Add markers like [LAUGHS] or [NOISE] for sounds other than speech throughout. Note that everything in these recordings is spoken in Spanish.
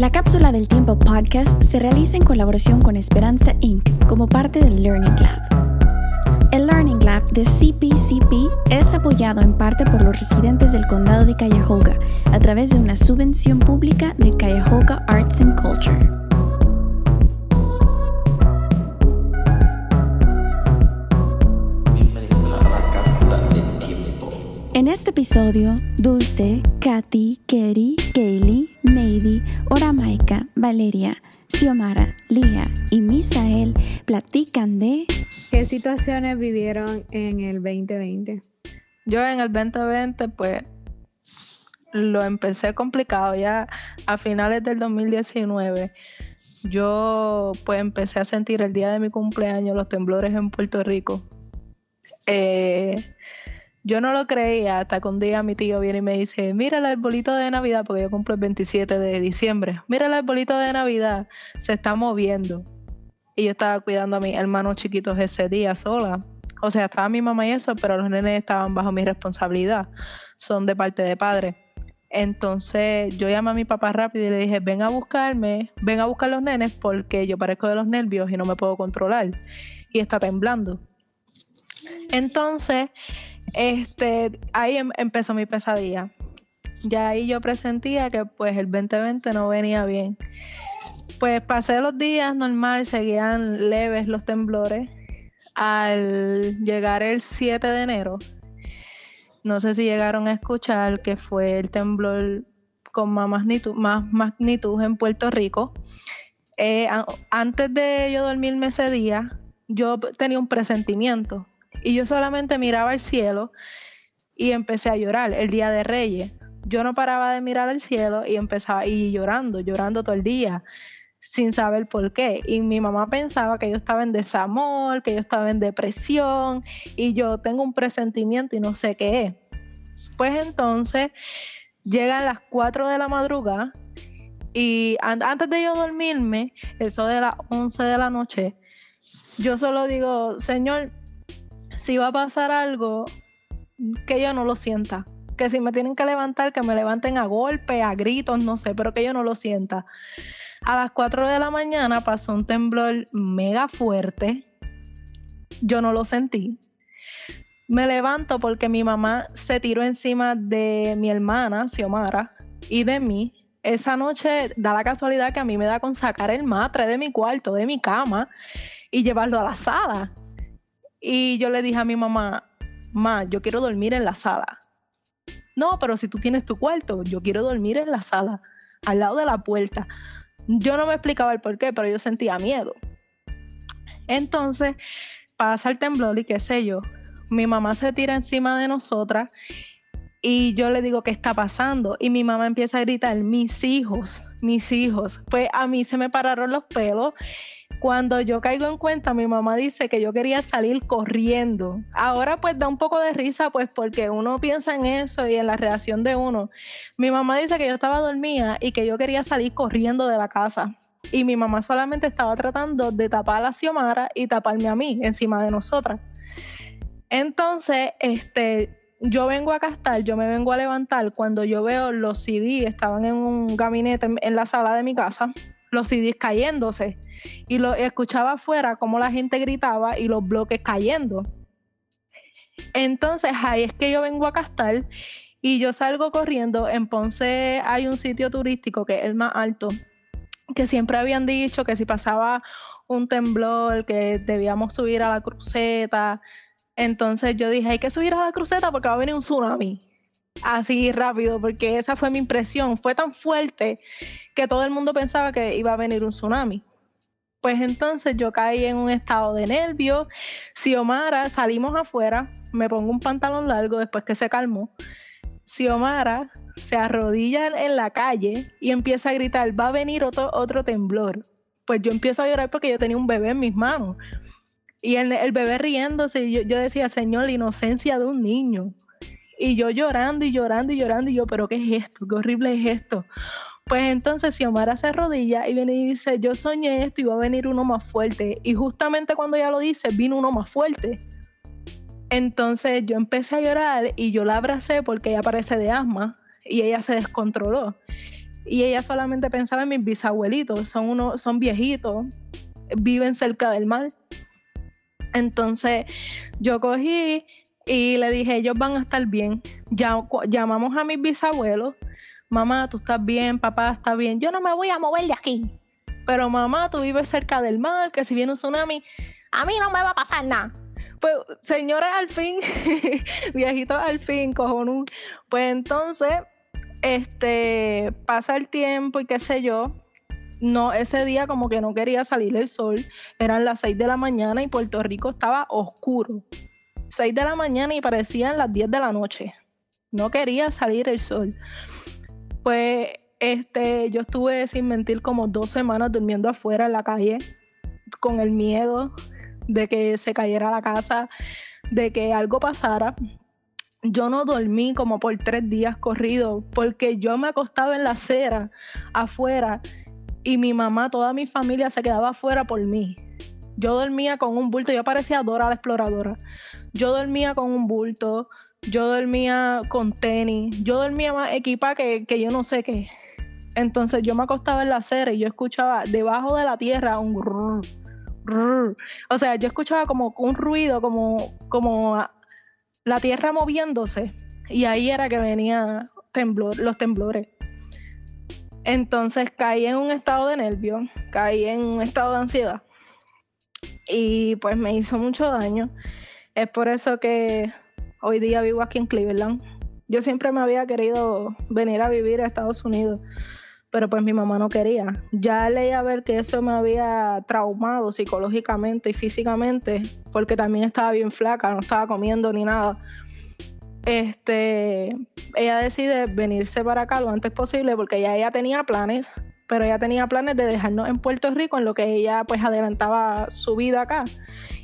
La cápsula del tiempo podcast se realiza en colaboración con Esperanza Inc. como parte del Learning Lab. El Learning Lab de CPCP es apoyado en parte por los residentes del condado de Cuyahoga a través de una subvención pública de Cuyahoga Arts and Culture. En este episodio, Dulce, Katy, Kerry, Kaylee, Mady, Oramaika, Valeria, Xiomara, Lía y Misael platican de ¿Qué situaciones vivieron en el 2020? Yo en el 2020 pues lo empecé complicado ya a finales del 2019. Yo pues empecé a sentir el día de mi cumpleaños los temblores en Puerto Rico. Eh, yo no lo creía hasta que un día mi tío viene y me dice, mira el arbolito de Navidad, porque yo cumplo el 27 de diciembre, mira el arbolito de Navidad, se está moviendo. Y yo estaba cuidando a mis hermanos chiquitos ese día sola. O sea, estaba mi mamá y eso, pero los nenes estaban bajo mi responsabilidad. Son de parte de padre. Entonces yo llamé a mi papá rápido y le dije, ven a buscarme, ven a buscar los nenes porque yo parezco de los nervios y no me puedo controlar. Y está temblando. Entonces este, ahí em, empezó mi pesadilla. Ya ahí yo presentía que pues el 2020 no venía bien. Pues pasé los días normal, seguían leves los temblores. Al llegar el 7 de enero, no sé si llegaron a escuchar que fue el temblor con más magnitud, en Puerto Rico. Eh, antes de yo dormirme ese día, yo tenía un presentimiento y yo solamente miraba al cielo y empecé a llorar el día de Reyes. Yo no paraba de mirar al cielo y empezaba y llorando, llorando todo el día sin saber por qué. Y mi mamá pensaba que yo estaba en desamor, que yo estaba en depresión y yo tengo un presentimiento y no sé qué es. Pues entonces llegan las 4 de la madrugada y antes de yo dormirme, eso de las 11 de la noche, yo solo digo, Señor, si va a pasar algo, que yo no lo sienta. Que si me tienen que levantar, que me levanten a golpe, a gritos, no sé, pero que yo no lo sienta. A las 4 de la mañana pasó un temblor mega fuerte. Yo no lo sentí. Me levanto porque mi mamá se tiró encima de mi hermana, Xiomara, y de mí. Esa noche da la casualidad que a mí me da con sacar el matre de mi cuarto, de mi cama, y llevarlo a la sala. Y yo le dije a mi mamá, ma, yo quiero dormir en la sala. No, pero si tú tienes tu cuarto, yo quiero dormir en la sala, al lado de la puerta. Yo no me explicaba el por qué, pero yo sentía miedo. Entonces, pasa el temblor y qué sé yo. Mi mamá se tira encima de nosotras y yo le digo, ¿qué está pasando? Y mi mamá empieza a gritar, mis hijos, mis hijos. Pues a mí se me pararon los pelos cuando yo caigo en cuenta, mi mamá dice que yo quería salir corriendo. Ahora pues da un poco de risa pues porque uno piensa en eso y en la reacción de uno. Mi mamá dice que yo estaba dormida y que yo quería salir corriendo de la casa. Y mi mamá solamente estaba tratando de tapar a Xiomara y taparme a mí encima de nosotras. Entonces, este, yo vengo a castar, yo me vengo a levantar cuando yo veo los CD estaban en un gabinete en la sala de mi casa los CDs cayéndose y lo escuchaba afuera como la gente gritaba y los bloques cayendo. Entonces ahí es que yo vengo a castar y yo salgo corriendo. En Ponce hay un sitio turístico que es el más alto, que siempre habían dicho que si pasaba un temblor, que debíamos subir a la cruceta. Entonces yo dije, hay que subir a la cruceta porque va a venir un tsunami así rápido, porque esa fue mi impresión. Fue tan fuerte que todo el mundo pensaba que iba a venir un tsunami. Pues entonces yo caí en un estado de nervio. Xiomara, salimos afuera, me pongo un pantalón largo después que se calmó. Xiomara se arrodilla en la calle y empieza a gritar, va a venir otro, otro temblor. Pues yo empiezo a llorar porque yo tenía un bebé en mis manos. Y el, el bebé riéndose, yo, yo decía, Señor, la inocencia de un niño. Y yo llorando y llorando y llorando y yo, pero ¿qué es esto? ¿Qué horrible es esto? Pues entonces Xiomara se arrodilla y viene y dice, yo soñé esto y va a venir uno más fuerte. Y justamente cuando ella lo dice, vino uno más fuerte. Entonces yo empecé a llorar y yo la abracé porque ella parece de asma y ella se descontroló. y ella solamente pensaba en mis bisabuelitos, son, uno, son viejitos, viven cerca del mar. Entonces yo cogí y le dije, ellos van a estar bien. Llamamos a mis bisabuelos, mamá, tú estás bien, papá está bien, yo no me voy a mover de aquí. Pero mamá, tú vives cerca del mar, que si viene un tsunami, a mí no me va a pasar nada. Pues, señores, al fin, [LAUGHS] viejitos al fin, cojonú. Pues entonces, este, pasa el tiempo y qué sé yo. No, ese día como que no quería salir el sol. Eran las 6 de la mañana y Puerto Rico estaba oscuro. 6 de la mañana y parecían las 10 de la noche. No quería salir el sol. Pues este, yo estuve sin mentir como dos semanas durmiendo afuera en la calle con el miedo de que se cayera la casa, de que algo pasara. Yo no dormí como por tres días corridos porque yo me acostaba en la acera afuera y mi mamá, toda mi familia se quedaba afuera por mí. Yo dormía con un bulto, yo parecía Dora la exploradora. Yo dormía con un bulto, yo dormía con tenis, yo dormía más equipa que, que yo no sé qué. Entonces yo me acostaba en la acera y yo escuchaba debajo de la tierra un o sea, yo escuchaba como un ruido, como, como la tierra moviéndose. Y ahí era que venía temblor, los temblores. Entonces caí en un estado de nervio, caí en un estado de ansiedad. Y pues me hizo mucho daño. Es por eso que hoy día vivo aquí en Cleveland. Yo siempre me había querido venir a vivir a Estados Unidos pero pues mi mamá no quería. Ya leía ver que eso me había traumado psicológicamente y físicamente, porque también estaba bien flaca, no estaba comiendo ni nada. Este, ella decide venirse para acá lo antes posible porque ya ella tenía planes, pero ella tenía planes de dejarnos en Puerto Rico en lo que ella pues adelantaba su vida acá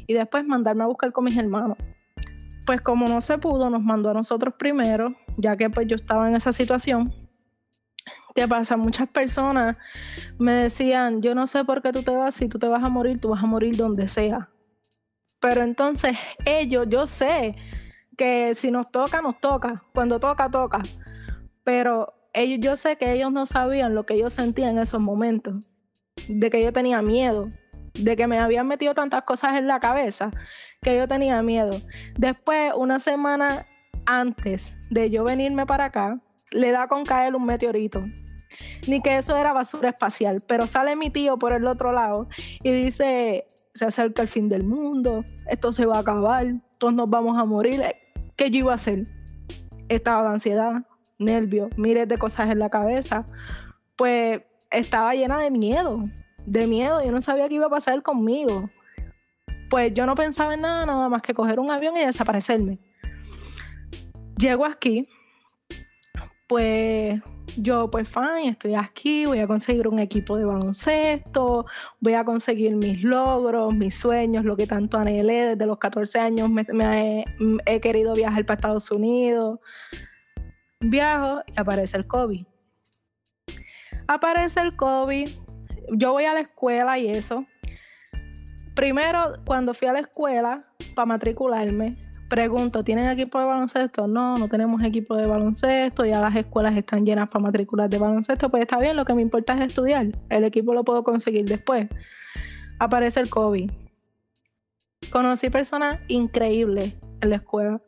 y después mandarme a buscar con mis hermanos. Pues como no se pudo, nos mandó a nosotros primero, ya que pues yo estaba en esa situación ¿Qué pasa? Muchas personas me decían, yo no sé por qué tú te vas, si tú te vas a morir, tú vas a morir donde sea. Pero entonces ellos, yo sé que si nos toca, nos toca, cuando toca, toca. Pero ellos, yo sé que ellos no sabían lo que yo sentía en esos momentos, de que yo tenía miedo, de que me habían metido tantas cosas en la cabeza, que yo tenía miedo. Después, una semana antes de yo venirme para acá, le da con caer un meteorito. Ni que eso era basura espacial, pero sale mi tío por el otro lado y dice, se acerca el fin del mundo, esto se va a acabar, todos nos vamos a morir. ¿Qué yo iba a hacer? Estado de ansiedad, nervios, miles de cosas en la cabeza. Pues estaba llena de miedo, de miedo, yo no sabía qué iba a pasar conmigo. Pues yo no pensaba en nada, nada más que coger un avión y desaparecerme. Llego aquí, pues yo pues fine, estoy aquí, voy a conseguir un equipo de baloncesto, voy a conseguir mis logros, mis sueños, lo que tanto anhelé desde los 14 años, me, he, he, querido viajar para Estados Unidos. Viajo y aparece el COVID. Aparece el COVID, yo voy a la escuela y eso. Primero, cuando fui a la escuela para matricularme, pregunto, ¿tienen equipo de baloncesto? No, no tenemos equipo de baloncesto, ya las escuelas están llenas para matricular de baloncesto, pues está bien, lo que me importa es estudiar, el equipo lo puedo conseguir después. Aparece el COVID. Conocí personas increíbles en la escuela.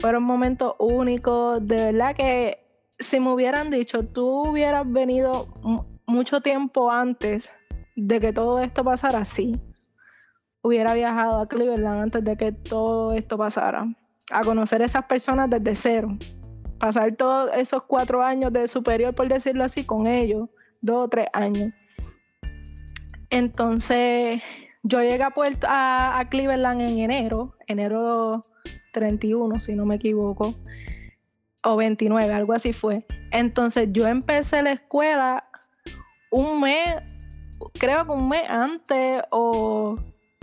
Fueron momentos únicos, de verdad que si me hubieran dicho, tú hubieras venido mucho tiempo antes de que todo esto pasara así, hubiera viajado a Cleveland antes de que todo esto pasara, a conocer a esas personas desde cero, pasar todos esos cuatro años de superior, por decirlo así, con ellos, dos o tres años. Entonces, yo llegué a, Puerto, a, Cleveland en enero, enero 31, si no me equivoco, o 29, algo así fue. Entonces, yo empecé la escuela un mes, creo que un mes antes o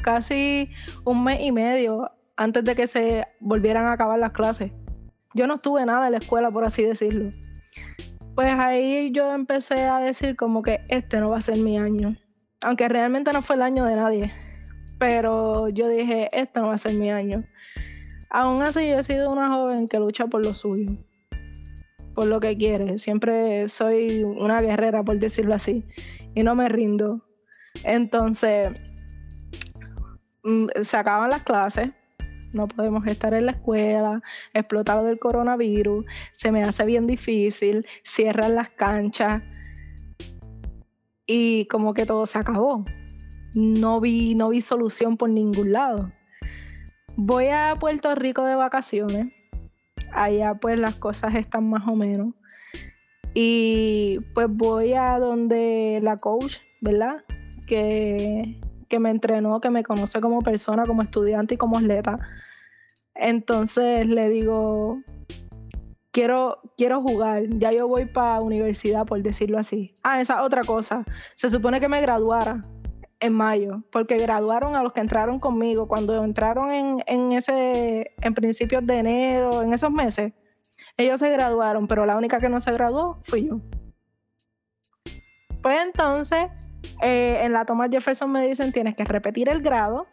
casi un mes y medio antes de que se volvieran a acabar las clases. Yo no estuve nada en la escuela, por así decirlo. Pues ahí yo empecé a decir como que este no va a ser mi año. Aunque realmente no fue el año de nadie. Pero yo dije, este no va a ser mi año. Aún así yo he sido una joven que lucha por lo suyo. por lo que quiere. Siempre soy una guerrera, por decirlo así, y no me rindo. Entonces, mm, se acaban las clases, no podemos estar en la escuela, explotado del coronavirus, se me hace bien difícil, cierran las canchas y como que todo se acabó. No vi, no vi solución por ningún lado. Voy a Puerto Rico de vacaciones. Allá pues las cosas están más o menos. Y pues voy a donde la coach, ¿verdad? Que, que me entrenó, que me conoce como persona, como estudiante y como atleta. Entonces le digo, quiero, quiero jugar, ya yo voy para universidad, por decirlo así. Ah, esa otra cosa. Se supone que me graduara en mayo, porque graduaron a los que entraron conmigo. Cuando entraron en, en ese, en principios de enero, en esos meses, ellos se graduaron, pero la única que no se graduó fui yo. Pues entonces, eh, en la Thomas Jefferson me dicen, tienes que repetir el grado.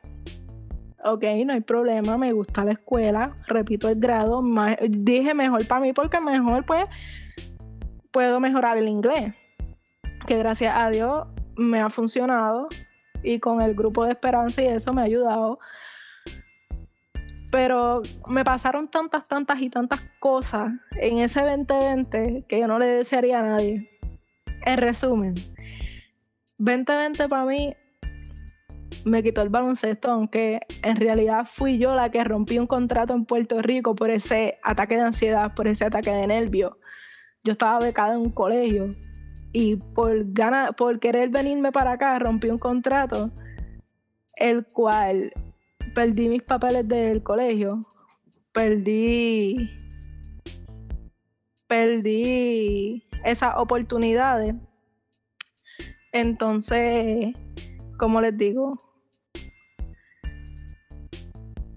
Ok, no hay problema, me gusta la escuela, repito el grado. dije mejor para mí porque mejor pues puedo mejorar el inglés. Que gracias a Dios me ha funcionado y con el grupo de esperanza y eso me ha ayudado. Pero me pasaron tantas, tantas y tantas cosas en ese 2020 que yo no le desearía a nadie. En resumen, 2020 para mí me quitó el baloncesto, aunque en realidad fui yo la que rompí un contrato en Puerto Rico por ese ataque de ansiedad, por ese ataque de nervio. Yo estaba becada en un colegio y por, por querer venirme para acá rompí un contrato, el cual perdí mis papeles del colegio, perdí, perdí esas oportunidades. Entonces, como les digo,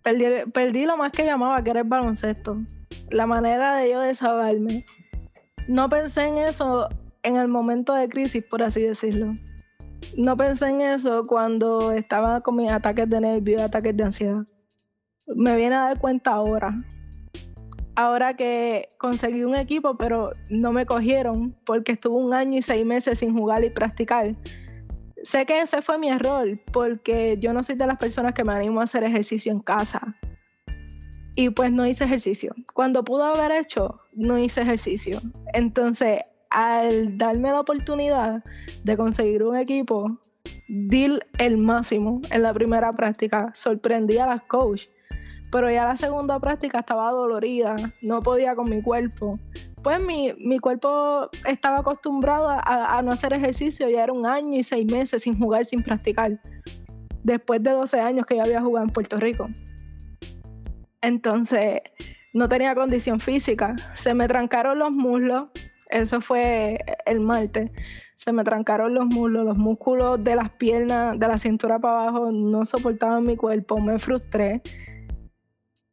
perdí, perdí lo más que llamaba, que era el baloncesto. La manera de yo desahogarme. No pensé en eso en el momento de crisis, por así decirlo. No pensé en eso cuando estaba con mis ataques de nervio ataques de ansiedad. Me viene a dar cuenta ahora. Ahora que conseguí un equipo, pero no me cogieron porque estuve un año y seis meses sin jugar y practicar. Sé que ese fue mi error porque yo no soy de las personas que me animo a hacer ejercicio en casa. Y pues no hice ejercicio. Cuando pudo haber hecho, no hice ejercicio. Entonces, al darme la oportunidad de conseguir un equipo, di el máximo en la primera práctica. Sorprendí a las coach, pero ya la segunda práctica estaba dolorida, no podía con mi cuerpo. Pues mi, cuerpo estaba acostumbrado a, no hacer ejercicio, ya era un año y seis meses sin jugar, sin practicar. Después de 12 años que yo había jugado en Puerto Rico. Entonces, no tenía condición física. Se me trancaron los muslos, eso fue el martes. Se me trancaron los muslos, los músculos de las piernas, de la cintura para abajo, no soportaban mi cuerpo, me frustré.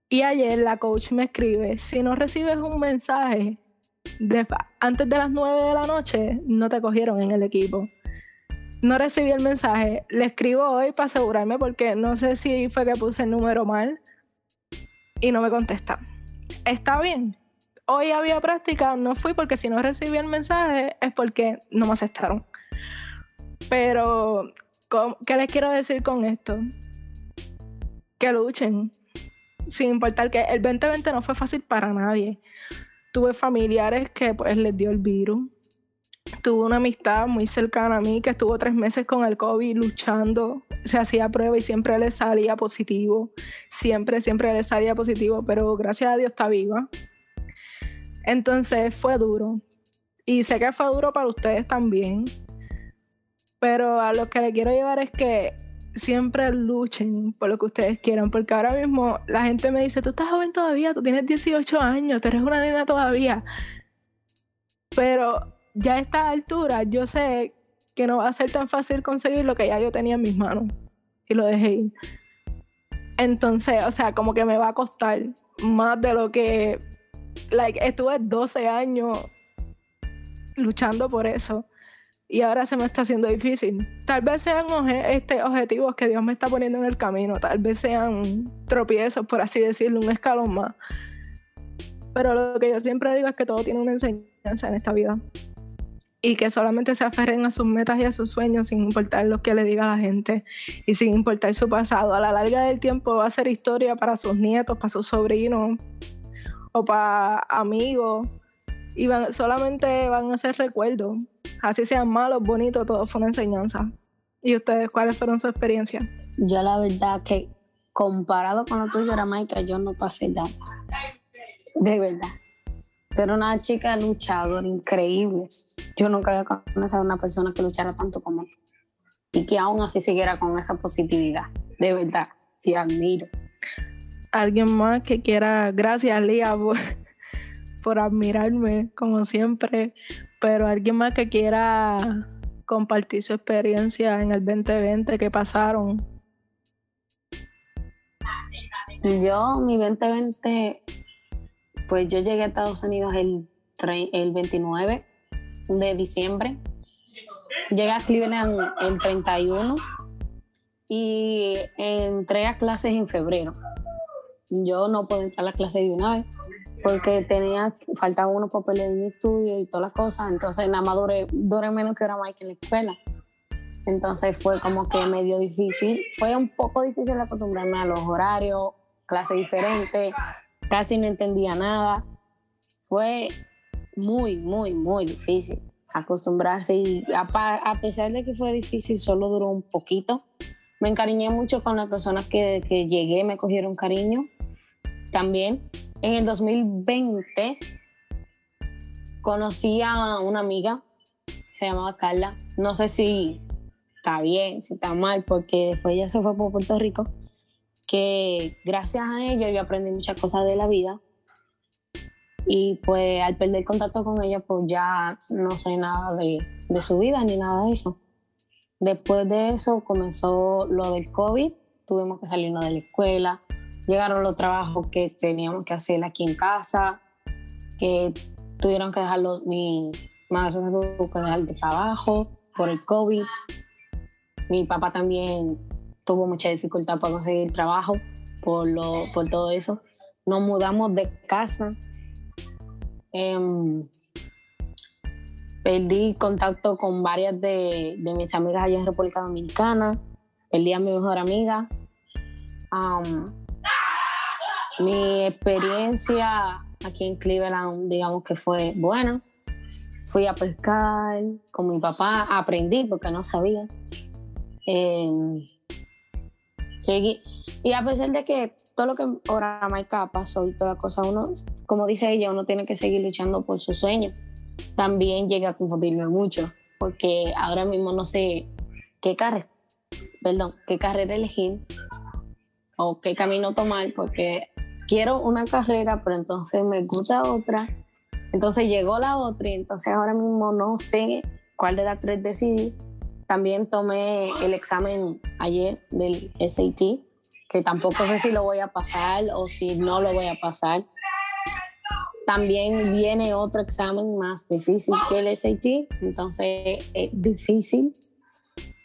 Y ayer la coach me escribe, si no recibes un mensaje antes de las 9 de la noche, no te cogieron en el equipo. No recibí el mensaje, le escribo hoy para asegurarme porque no sé si fue que puse el número mal y no me contesta. Está bien, hoy había práctica, no fui porque si no recibí el mensaje es porque no me aceptaron. Pero, ¿qué les quiero decir con esto? Que luchen, sin importar que el 2020 no fue fácil para nadie. Tuve familiares que pues les dio el virus. Tuve una amistad muy cercana a mí que estuvo tres meses con el COVID luchando. Se hacía prueba y siempre le salía positivo. Siempre, siempre le salía positivo, pero gracias a Dios está viva. Entonces fue duro. Y sé que fue duro para ustedes también. Pero a lo que le quiero llevar es que siempre luchen por lo que ustedes quieran. Porque ahora mismo la gente me dice, tú estás joven todavía, tú tienes 18 años, eres una nena todavía. Pero ya a esta altura yo sé que no va a ser tan fácil conseguir lo que ya yo tenía en mis manos. Y lo dejé ir. Entonces, o sea, como que me va a costar más de lo que like, estuve 12 años luchando por eso y ahora se me está haciendo difícil. Tal vez sean este, objetivos que Dios me está poniendo en el camino, tal vez sean tropiezos, por así decirlo, un escalón más. Pero lo que yo siempre digo es que todo tiene una enseñanza en esta vida. Y que solamente se aferren a sus metas y a sus sueños sin importar lo que le diga la gente y sin importar su pasado. A la larga del tiempo va a ser historia para sus nietos, para sus sobrinos o para amigos. Y solamente van a ser recuerdos. Así sean malos, bonitos, todo fue una enseñanza. ¿Y ustedes cuáles fueron sus experiencias? Yo la verdad que comparado con lo tuyo, Ramaica, yo no pasé nada. De verdad. Pero una chica luchadora increíble. Yo nunca había conocido a una persona que luchara tanto como tú. Y que aún así siguiera con esa positividad. De verdad, te admiro. Alguien más que quiera, gracias Lía por, por admirarme, como siempre. Pero alguien más que quiera compartir su experiencia en el 2020 que pasaron. Yo, mi 2020 pues yo llegué a Estados Unidos el, el 29 de diciembre. Llegué a Cleveland el 31 y entré a clases en febrero. Yo no pude entrar a la clase de una vez porque tenía, faltaba unos papeles en mi estudio y todas las cosas, entonces nada más duré, duré menos que era más que en la escuela. Entonces fue como que medio difícil, fue un poco difícil acostumbrarme a los horarios, clases diferentes, casi no entendía nada. Fue muy, muy, muy difícil acostumbrarse y a, pesar de que fue difícil, solo duró un poquito. Me encariñé mucho con las personas que, que llegué, me cogieron cariño. También en el 2020 conocí a una amiga, se llamaba Carla. No sé si está bien, si está mal, porque después ella se fue por Puerto Rico que gracias a ello yo aprendí muchas cosas de la vida y pues al perder contacto con ella pues ya no sé nada de, de su vida ni nada de eso. Después de eso comenzó lo del COVID, tuvimos que salirnos de la escuela, llegaron los trabajos que teníamos que hacer aquí en casa, que tuvieron que dejarlo, mi madre tuvo que dejar de trabajo por el COVID, mi papá también tuvo mucha dificultad para conseguir trabajo por, lo, por todo eso. Nos mudamos de casa. Em, perdí contacto con varias de, mis amigas allá en República Dominicana. Perdí a mi mejor amiga. Mi experiencia aquí en Cleveland, digamos que fue buena. Fui a pescar con mi papá, aprendí porque no sabía. Em, y a pesar de que todo lo que ahora Maika pasó y toda la cosa, uno, como dice ella, uno tiene que seguir luchando por su sueño. También llega a confundirme mucho, porque ahora mismo no sé qué carrera, perdón, qué carrera elegir o qué camino tomar, porque quiero una carrera, pero entonces me gusta otra. Entonces llegó la otra y entonces ahora mismo no sé cuál de las tres decidir también tomé el examen ayer del SAT, que tampoco sé si lo voy a pasar o si no lo voy a pasar. También viene otro examen más difícil que el SAT, entonces es difícil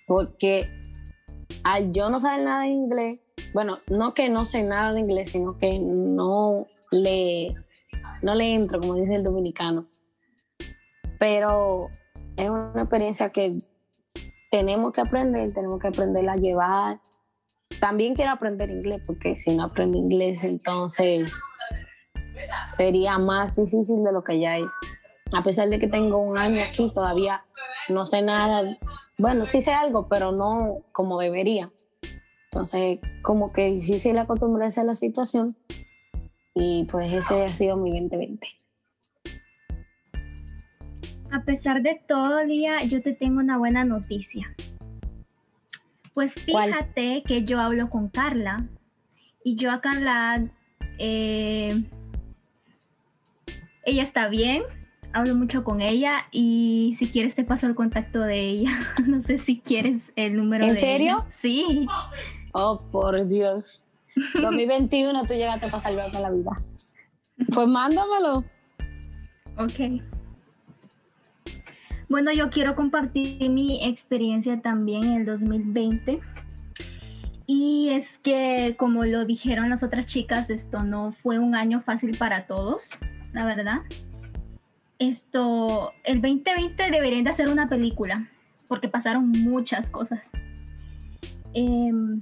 porque yo no saber nada de inglés, bueno, no que no sé nada de inglés, sino que no le, no le entro, como dice el dominicano. Pero es una experiencia que tenemos que aprender, tenemos que aprender a llevar. También quiero aprender inglés, porque si no aprendo inglés, entonces sería más difícil de lo que ya es. A pesar de que tengo un año aquí, todavía no sé nada. Bueno, sí sé algo, pero no como debería. Entonces, como que difícil acostumbrarse a la situación. Y pues ese ha sido mi 2020. A pesar de todo, día, yo te tengo una buena noticia. Pues fíjate que yo hablo con Carla y yo a Carla, eh, ella está bien, hablo mucho con ella y si quieres te paso el contacto de ella. [LAUGHS] no sé si quieres el número ¿En serio? Sí. Oh, por Dios. [LAUGHS] 2021 tú llegaste para salvarme la vida. Pues mándamelo. Ok. Bueno, yo quiero compartir mi experiencia también en el 2020. Y es que, como lo dijeron las otras chicas, esto no fue un año fácil para todos. la verdad. Esto, el 2020 deberían de hacer una película, porque pasaron muchas cosas. Em,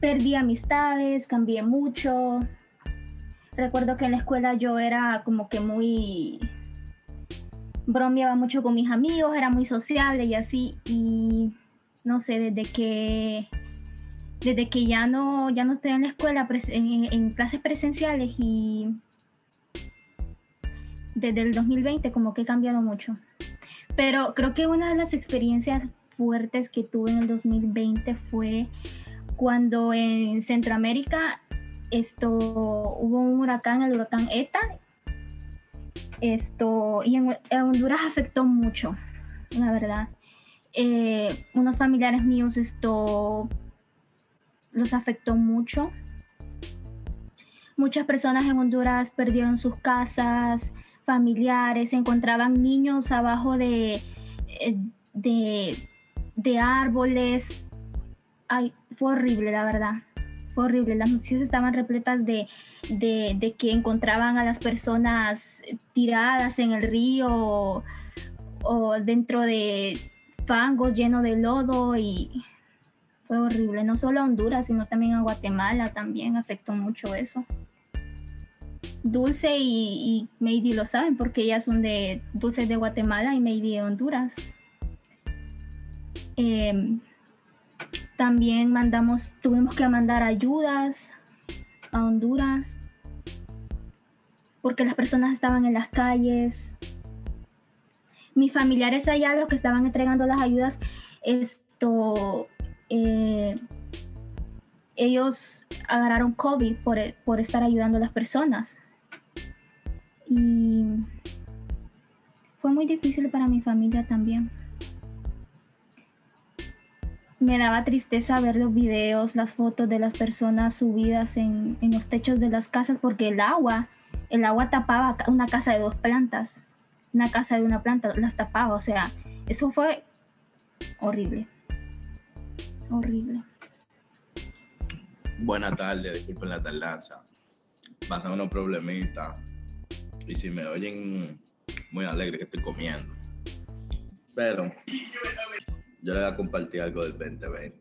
perdí amistades, cambié mucho. Recuerdo que en la escuela yo era como que muy bromeaba mucho con mis amigos, era muy sociable y así. Y no sé, desde que desde que ya no, ya no estoy en la escuela en, clases presenciales y desde el 2020 como que he cambiado mucho. Pero creo que una de las experiencias fuertes que tuve en el 2020 fue cuando en Centroamérica esto hubo un huracán, el huracán ETA. Esto, y en, Honduras afectó mucho, la verdad. Eh, unos familiares míos esto los afectó mucho. Muchas personas en Honduras perdieron sus casas, familiares, se encontraban niños abajo de, eh, de, árboles. Ay, fue horrible, la verdad. Fue horrible. Las noticias estaban repletas de, de que encontraban a las personas tiradas en el río o dentro de fangos lleno de lodo y fue horrible, no solo a Honduras, sino también a Guatemala, también afectó mucho eso. Dulce y, y lo saben porque ellas son de Dulce de Guatemala y Maydi de Honduras. Em, también mandamos, tuvimos que mandar ayudas a Honduras porque las personas estaban en las calles. Mis familiares allá, los que estaban entregando las ayudas, esto eh, ellos agarraron COVID por, por estar ayudando a las personas. Y fue muy difícil para mi familia también. Me daba tristeza ver los videos, las fotos de las personas subidas en, en, los techos de las casas porque el agua, el agua tapaba una casa de dos plantas, una casa de una planta, las tapaba, o sea, eso fue horrible horrible. Buenas tardes, disculpen la tardanza. Pasan unos problemitas. Y si me oyen muy alegre que estoy comiendo. Pero yo le voy a compartir algo del 2020.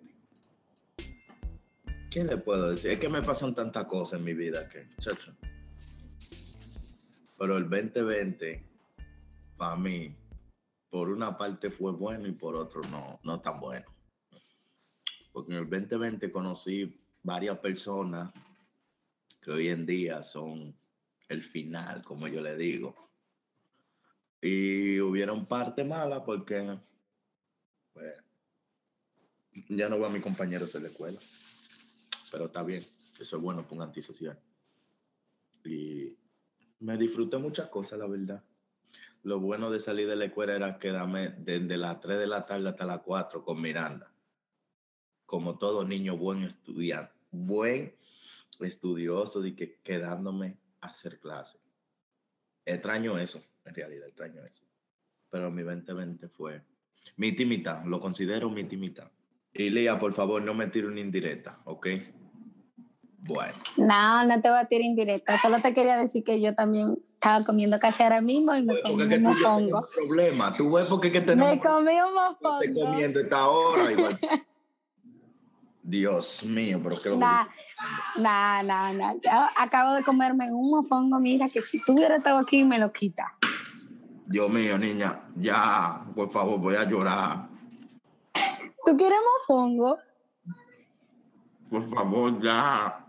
¿Qué le puedo decir? Es que me pasan tantas cosas en mi vida que, chacho. Pero el 2020, para mí, por una parte fue bueno y por otro no, no tan bueno porque en el 2020 conocí varias personas que hoy en día son el final, como yo le digo. Y hubieron parte mala porque ya no veo a mis compañeros en la escuela. Pero está bien, eso es bueno para un antisocial. Y me disfruté muchas cosas, la verdad. Lo bueno de salir de la escuela era quedarme desde las 3 de la tarde hasta las 4 con Miranda como todo niño buen estudiante, buen estudioso, de que quedándome a hacer clase. Extraño eso, en realidad, extraño eso. Pero mi 2020 fue mi timita, lo considero mi timita. Y Lía, por favor, no me tire una indirecta, ¿ok? Bueno. No, no te voy a tirar indirecta. Solo te quería decir que yo también estaba comiendo casi ahora mismo y me comí un mofongo. problema. Tú ves porque que tenemos... Me comí un mofongo. Estoy comiendo esta hora igual. [LAUGHS] Dios mío, pero qué lo Nah, nah, nah, nah. acabo de comerme un mofongo, mira, que si tuviera estado aquí me lo quita. Dios mío, niña, ya, por favor, voy a llorar. ¿Tú quieres mofongo? Por favor, ya.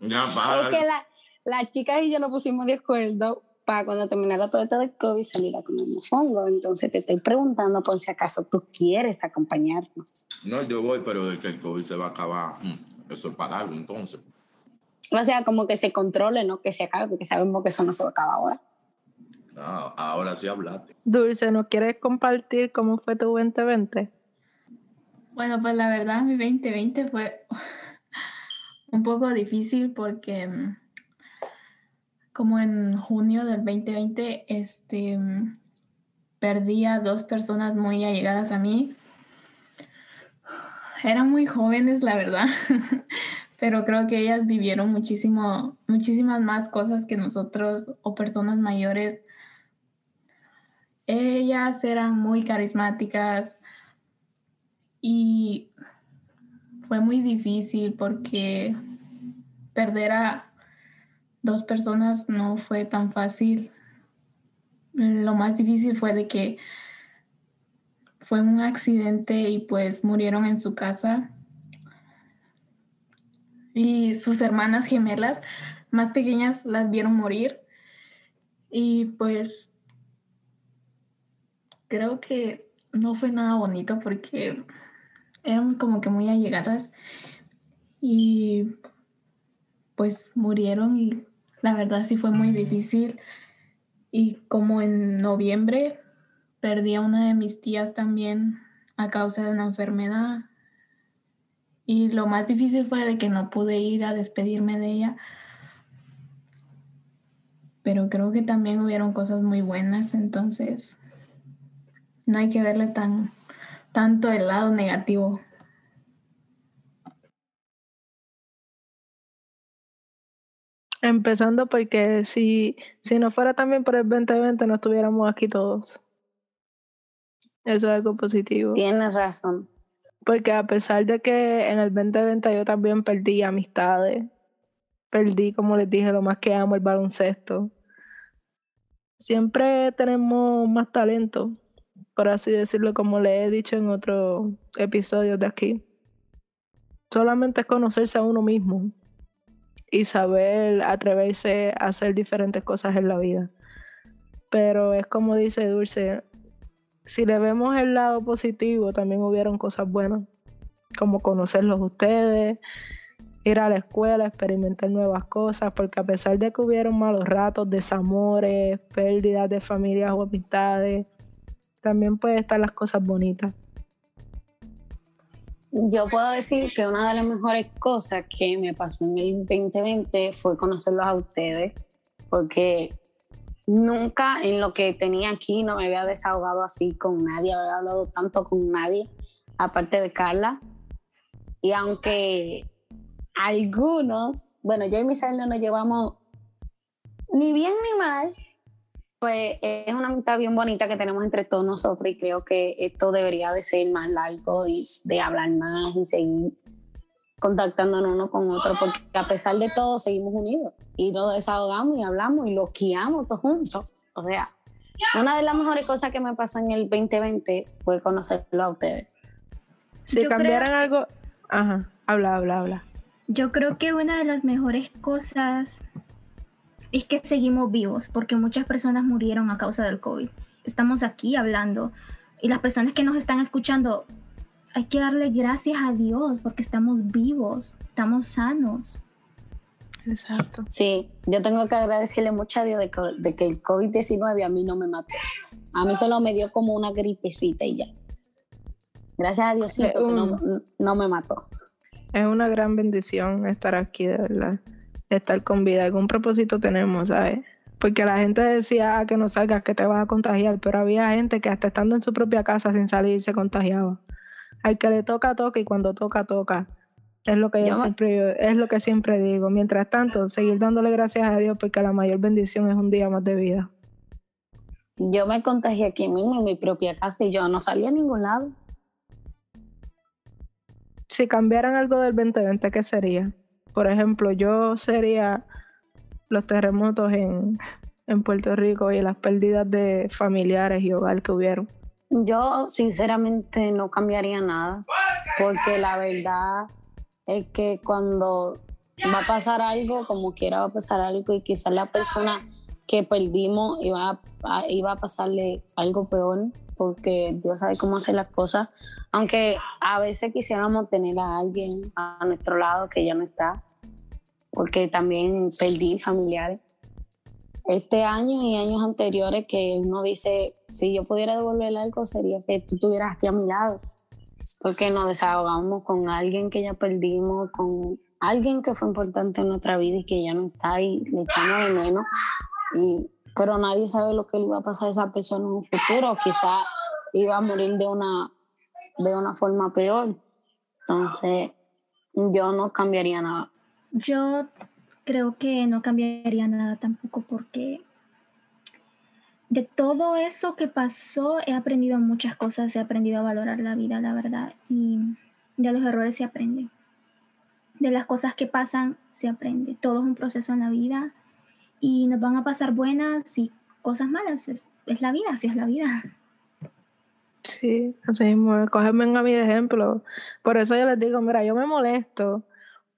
Ya, para. Es que la, las chicas y yo nos pusimos de acuerdo para cuando terminara todo esto de COVID salir a comer mofongo. Entonces te estoy preguntando por si acaso tú quieres acompañarnos. No, yo voy, pero de que el COVID se va a acabar, mm, eso es para algo entonces. O sea, como que se controle, no que se acabe, porque sabemos que eso no se va a acabar ahora. Ah, ahora sí hablaste. Dulce, ¿no quieres compartir cómo fue tu 2020? Bueno, pues la verdad mi 2020 fue [LAUGHS] un poco difícil porque mm, como en junio del 2020, este, perdí a dos personas muy allegadas a mí. Eran muy jóvenes, la verdad, [LAUGHS] pero creo que ellas vivieron muchísimo, muchísimas más cosas que nosotros o personas mayores. Ellas eran muy carismáticas y fue muy difícil porque perder a dos personas no fue tan fácil. Lo más difícil fue de que fue un accidente y pues murieron en su casa. Y sus hermanas gemelas más pequeñas las vieron morir. Y pues creo que no fue nada bonito porque eran como que muy allegadas y pues murieron y la verdad sí fue muy difícil. Y como en noviembre Perdí a una de mis tías también a causa de una enfermedad. Y lo más difícil fue de que no pude ir a despedirme de ella. Pero creo que también hubieron cosas muy buenas, entonces no hay que verle tan tanto el lado negativo. Empezando porque si, si no fuera también por el 2020 no estuviéramos aquí todos. Eso es algo positivo. Tienes razón. Porque a pesar de que en el 2020 yo también perdí amistades, perdí, como les dije, lo más que amo, el baloncesto. Siempre tenemos más talento, por así decirlo, como le he dicho en otros episodios de aquí. Solamente es conocerse a uno mismo y saber atreverse a hacer diferentes cosas en la vida. Pero es como dice Dulce, si le vemos el lado positivo, también hubieron cosas buenas, como conocerlos ustedes, ir a la escuela, experimentar nuevas cosas, porque a pesar de que hubieron malos ratos, desamores, pérdidas de familias o amistades, también pueden estar las cosas bonitas. Yo puedo decir que una de las mejores cosas que me pasó en el 2020 fue conocerlos a ustedes, porque nunca en lo que tenía aquí no me había desahogado así con nadie, había hablado tanto con nadie, aparte de Carla. Y aunque algunos, bueno, yo y Misael no nos llevamos ni bien ni mal, pues es una amistad bien bonita que tenemos entre todos nosotros y creo que esto debería de ser más largo y de hablar más y seguir contactándonos uno con otro, porque a pesar de todo seguimos unidos y nos desahogamos y hablamos y lo guiamos todos juntos. O sea, una de las mejores cosas que me pasó en el 2020 fue conocerlo a ustedes. Si cambiaran algo, ajá, habla, habla, habla. Yo creo que una de las mejores cosas es que seguimos vivos, porque muchas personas murieron a causa del COVID. Estamos aquí hablando y las personas que nos están escuchando hay que darle gracias a Dios porque estamos vivos, estamos sanos. Exacto. Sí, yo tengo que agradecerle mucho a Dios de que, el COVID-19 a mí no me mató. A mí solo me dio como una gripecita y ya. Gracias a Diosito que no, no me mató. Es una gran bendición estar aquí, de verdad. Estar con vida. Algún propósito tenemos, ¿sabes? Porque la gente decía ah, que no salgas, que te vas a contagiar, pero había gente que hasta estando en su propia casa sin salir se contagiaba. Al que le toca, toca y cuando toca, toca. Es lo que yo, siempre, es lo que siempre digo. Mientras tanto, seguir dándole gracias a Dios porque la mayor bendición es un día más de vida. Yo me contagié aquí mismo en mi propia casa y yo no salí a ningún lado. Si cambiaran algo del 2020, ¿qué sería? Por ejemplo, yo sería los terremotos en, en Puerto Rico y las pérdidas de familiares y hogar que hubieron. Yo sinceramente no cambiaría nada, porque la verdad es que cuando va a pasar algo, como quiera va a pasar algo y quizás la persona que perdimos iba iba a pasarle algo peor, porque Dios sabe cómo hacer las cosas, aunque a veces quisiéramos tener a alguien a nuestro lado que ya no está, porque también perdí familiares este año y años anteriores que uno dice, si yo pudiera devolver algo sería que tú estuvieras aquí a mi lado, porque nos desahogamos con alguien que ya perdimos, con alguien que fue importante en nuestra vida y que ya no está y le de menos, y, pero nadie sabe lo que le iba a pasar a esa persona en un futuro, quizá iba a morir de una, de una forma peor. Entonces, Yo no cambiaría nada. Yo creo que no cambiaría nada tampoco porque de todo eso que pasó he aprendido muchas cosas, he aprendido a valorar la vida, la verdad, y de los errores se aprende. De las cosas que pasan se aprende. Todo es un proceso en la vida y nos van a pasar buenas y cosas malas. Es, es la vida, así es la vida. Sí, así mismo, cógeme a mí de ejemplo. Por eso yo les digo, mira, yo me molesto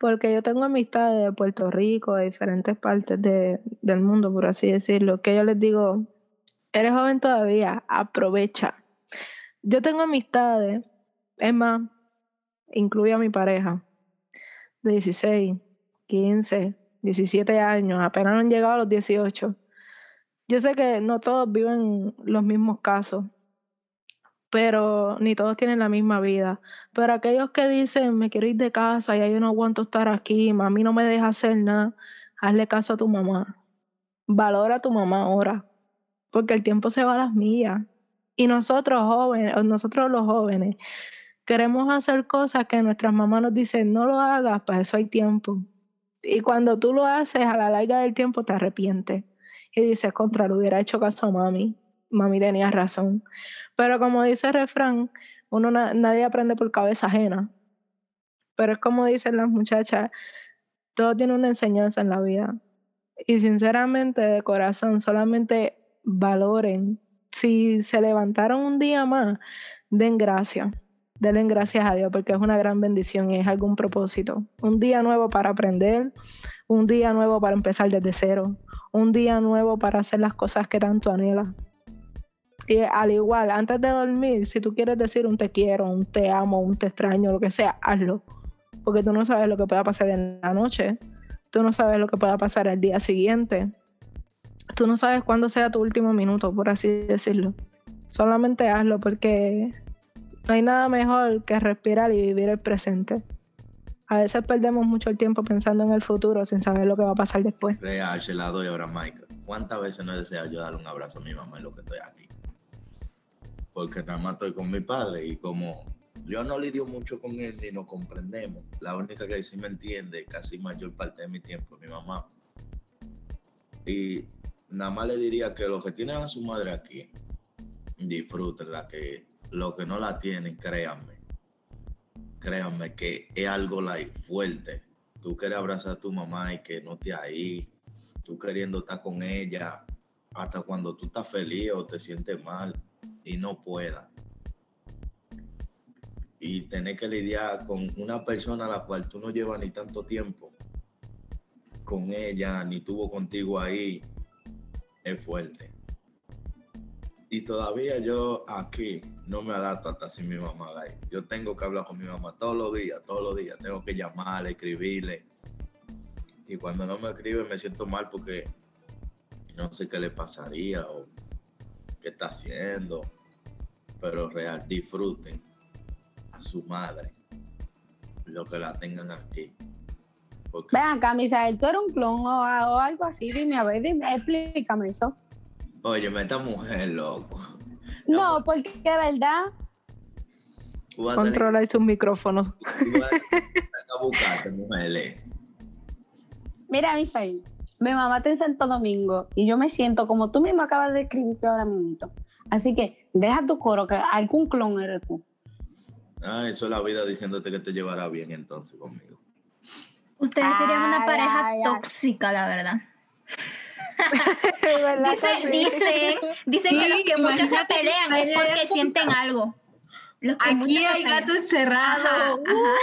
porque yo tengo amistades de Puerto Rico, de diferentes partes de- del mundo, por así decirlo, que yo les digo, eres joven todavía, aprovecha. Yo tengo amistades, es más, incluye a mi pareja, de 16, 15, 17 años, apenas han llegado a los 18. Yo sé que no todos viven los mismos casos, pero ni todos tienen la misma vida. Pero aquellos que dicen, me quiero ir de casa, ya yo no aguanto estar aquí, mami no me deja hacer nada, hazle caso a tu mamá. Valora a tu mamá ahora, porque el tiempo se va a las millas. Y nosotros jóvenes, nosotros los jóvenes, queremos hacer cosas que nuestras mamás nos dicen, no lo hagas, para eso hay tiempo. Y cuando tú lo haces, a la larga del tiempo te arrepientes. Y dices, contra, le hubiera hecho caso a mami. Mami tenía razón. Pero como dice el refrán, uno na- nadie aprende por cabeza ajena. Pero es como dicen las muchachas, todo tiene una enseñanza en la vida. Y sinceramente, de corazón, solamente valoren. Si se levantaron un día más, den gracias. Denle gracias a Dios porque es una gran bendición y es algún propósito. Un día nuevo para aprender, un día nuevo para empezar desde cero, un día nuevo para hacer las cosas que tanto anhelas. Y al igual, antes de dormir, si tú quieres decir un te quiero, un te amo, un te extraño, lo que sea, hazlo. Porque tú no sabes lo que pueda pasar en la noche. Tú no sabes lo que pueda pasar el día siguiente. Tú no sabes cuándo sea tu último minuto, por así decirlo. Solamente hazlo porque no hay nada mejor que respirar y vivir el presente. A veces perdemos mucho el tiempo pensando en el futuro sin saber lo que va a pasar después. Real, se la doy ahora, Michael. ¿Cuántas veces no he deseado yo darle un abrazo a mi mamá en lo que estoy aquí? Porque nada más estoy con mi padre y como yo no lidio mucho con él ni nos comprendemos, la única que sí me entiende casi mayor parte de mi tiempo es mi mamá. Y nada más le diría que los que tienen a su madre aquí, disfrútenla, que los que no la tienen, créanme. Créanme que es algo like, fuerte. Tú quieres abrazar a tu mamá y que no esté ahí, tú queriendo estar con ella, hasta cuando tú estás feliz o te sientes mal y no puedas. Y tener que lidiar con una persona a la cual tú no llevas ni tanto tiempo con ella, ni tuvo contigo ahí, es fuerte. Y todavía yo aquí no me adapto hasta sin mi mamá. like, Yo tengo que hablar con mi mamá todos los días, todos los días. Tengo que llamarle, escribirle. Y cuando no me escribe me siento mal porque no sé qué le pasaría o qué está haciendo. Pero real, disfruten a su madre lo que la tengan aquí. Porque Ven acá, Misael, tú eres un clon o, o algo así. Dime, a ver, dime, explícame eso. Oye, esta mujer, loco. No, porque de verdad, Tú vas a tener- Controlar sus micrófonos. tú vas a [LAUGHS] buscarte, mujer. mira, Misael, mi mamá está en Santo Domingo y yo me siento como tú mismo acabas de escribirte ahora mismo. Así que deja tu coro, que algún clon eres tú. Ah, eso es la vida diciéndote que te llevará bien entonces conmigo. Ustedes serían una Ay, pareja ay, ay. tóxica, la verdad. [LAUGHS] ¿Verdad dicen, dicen que Sí, los que muchos se pelean es porque sienten algo. Aquí hay gato encerrado. Ajá,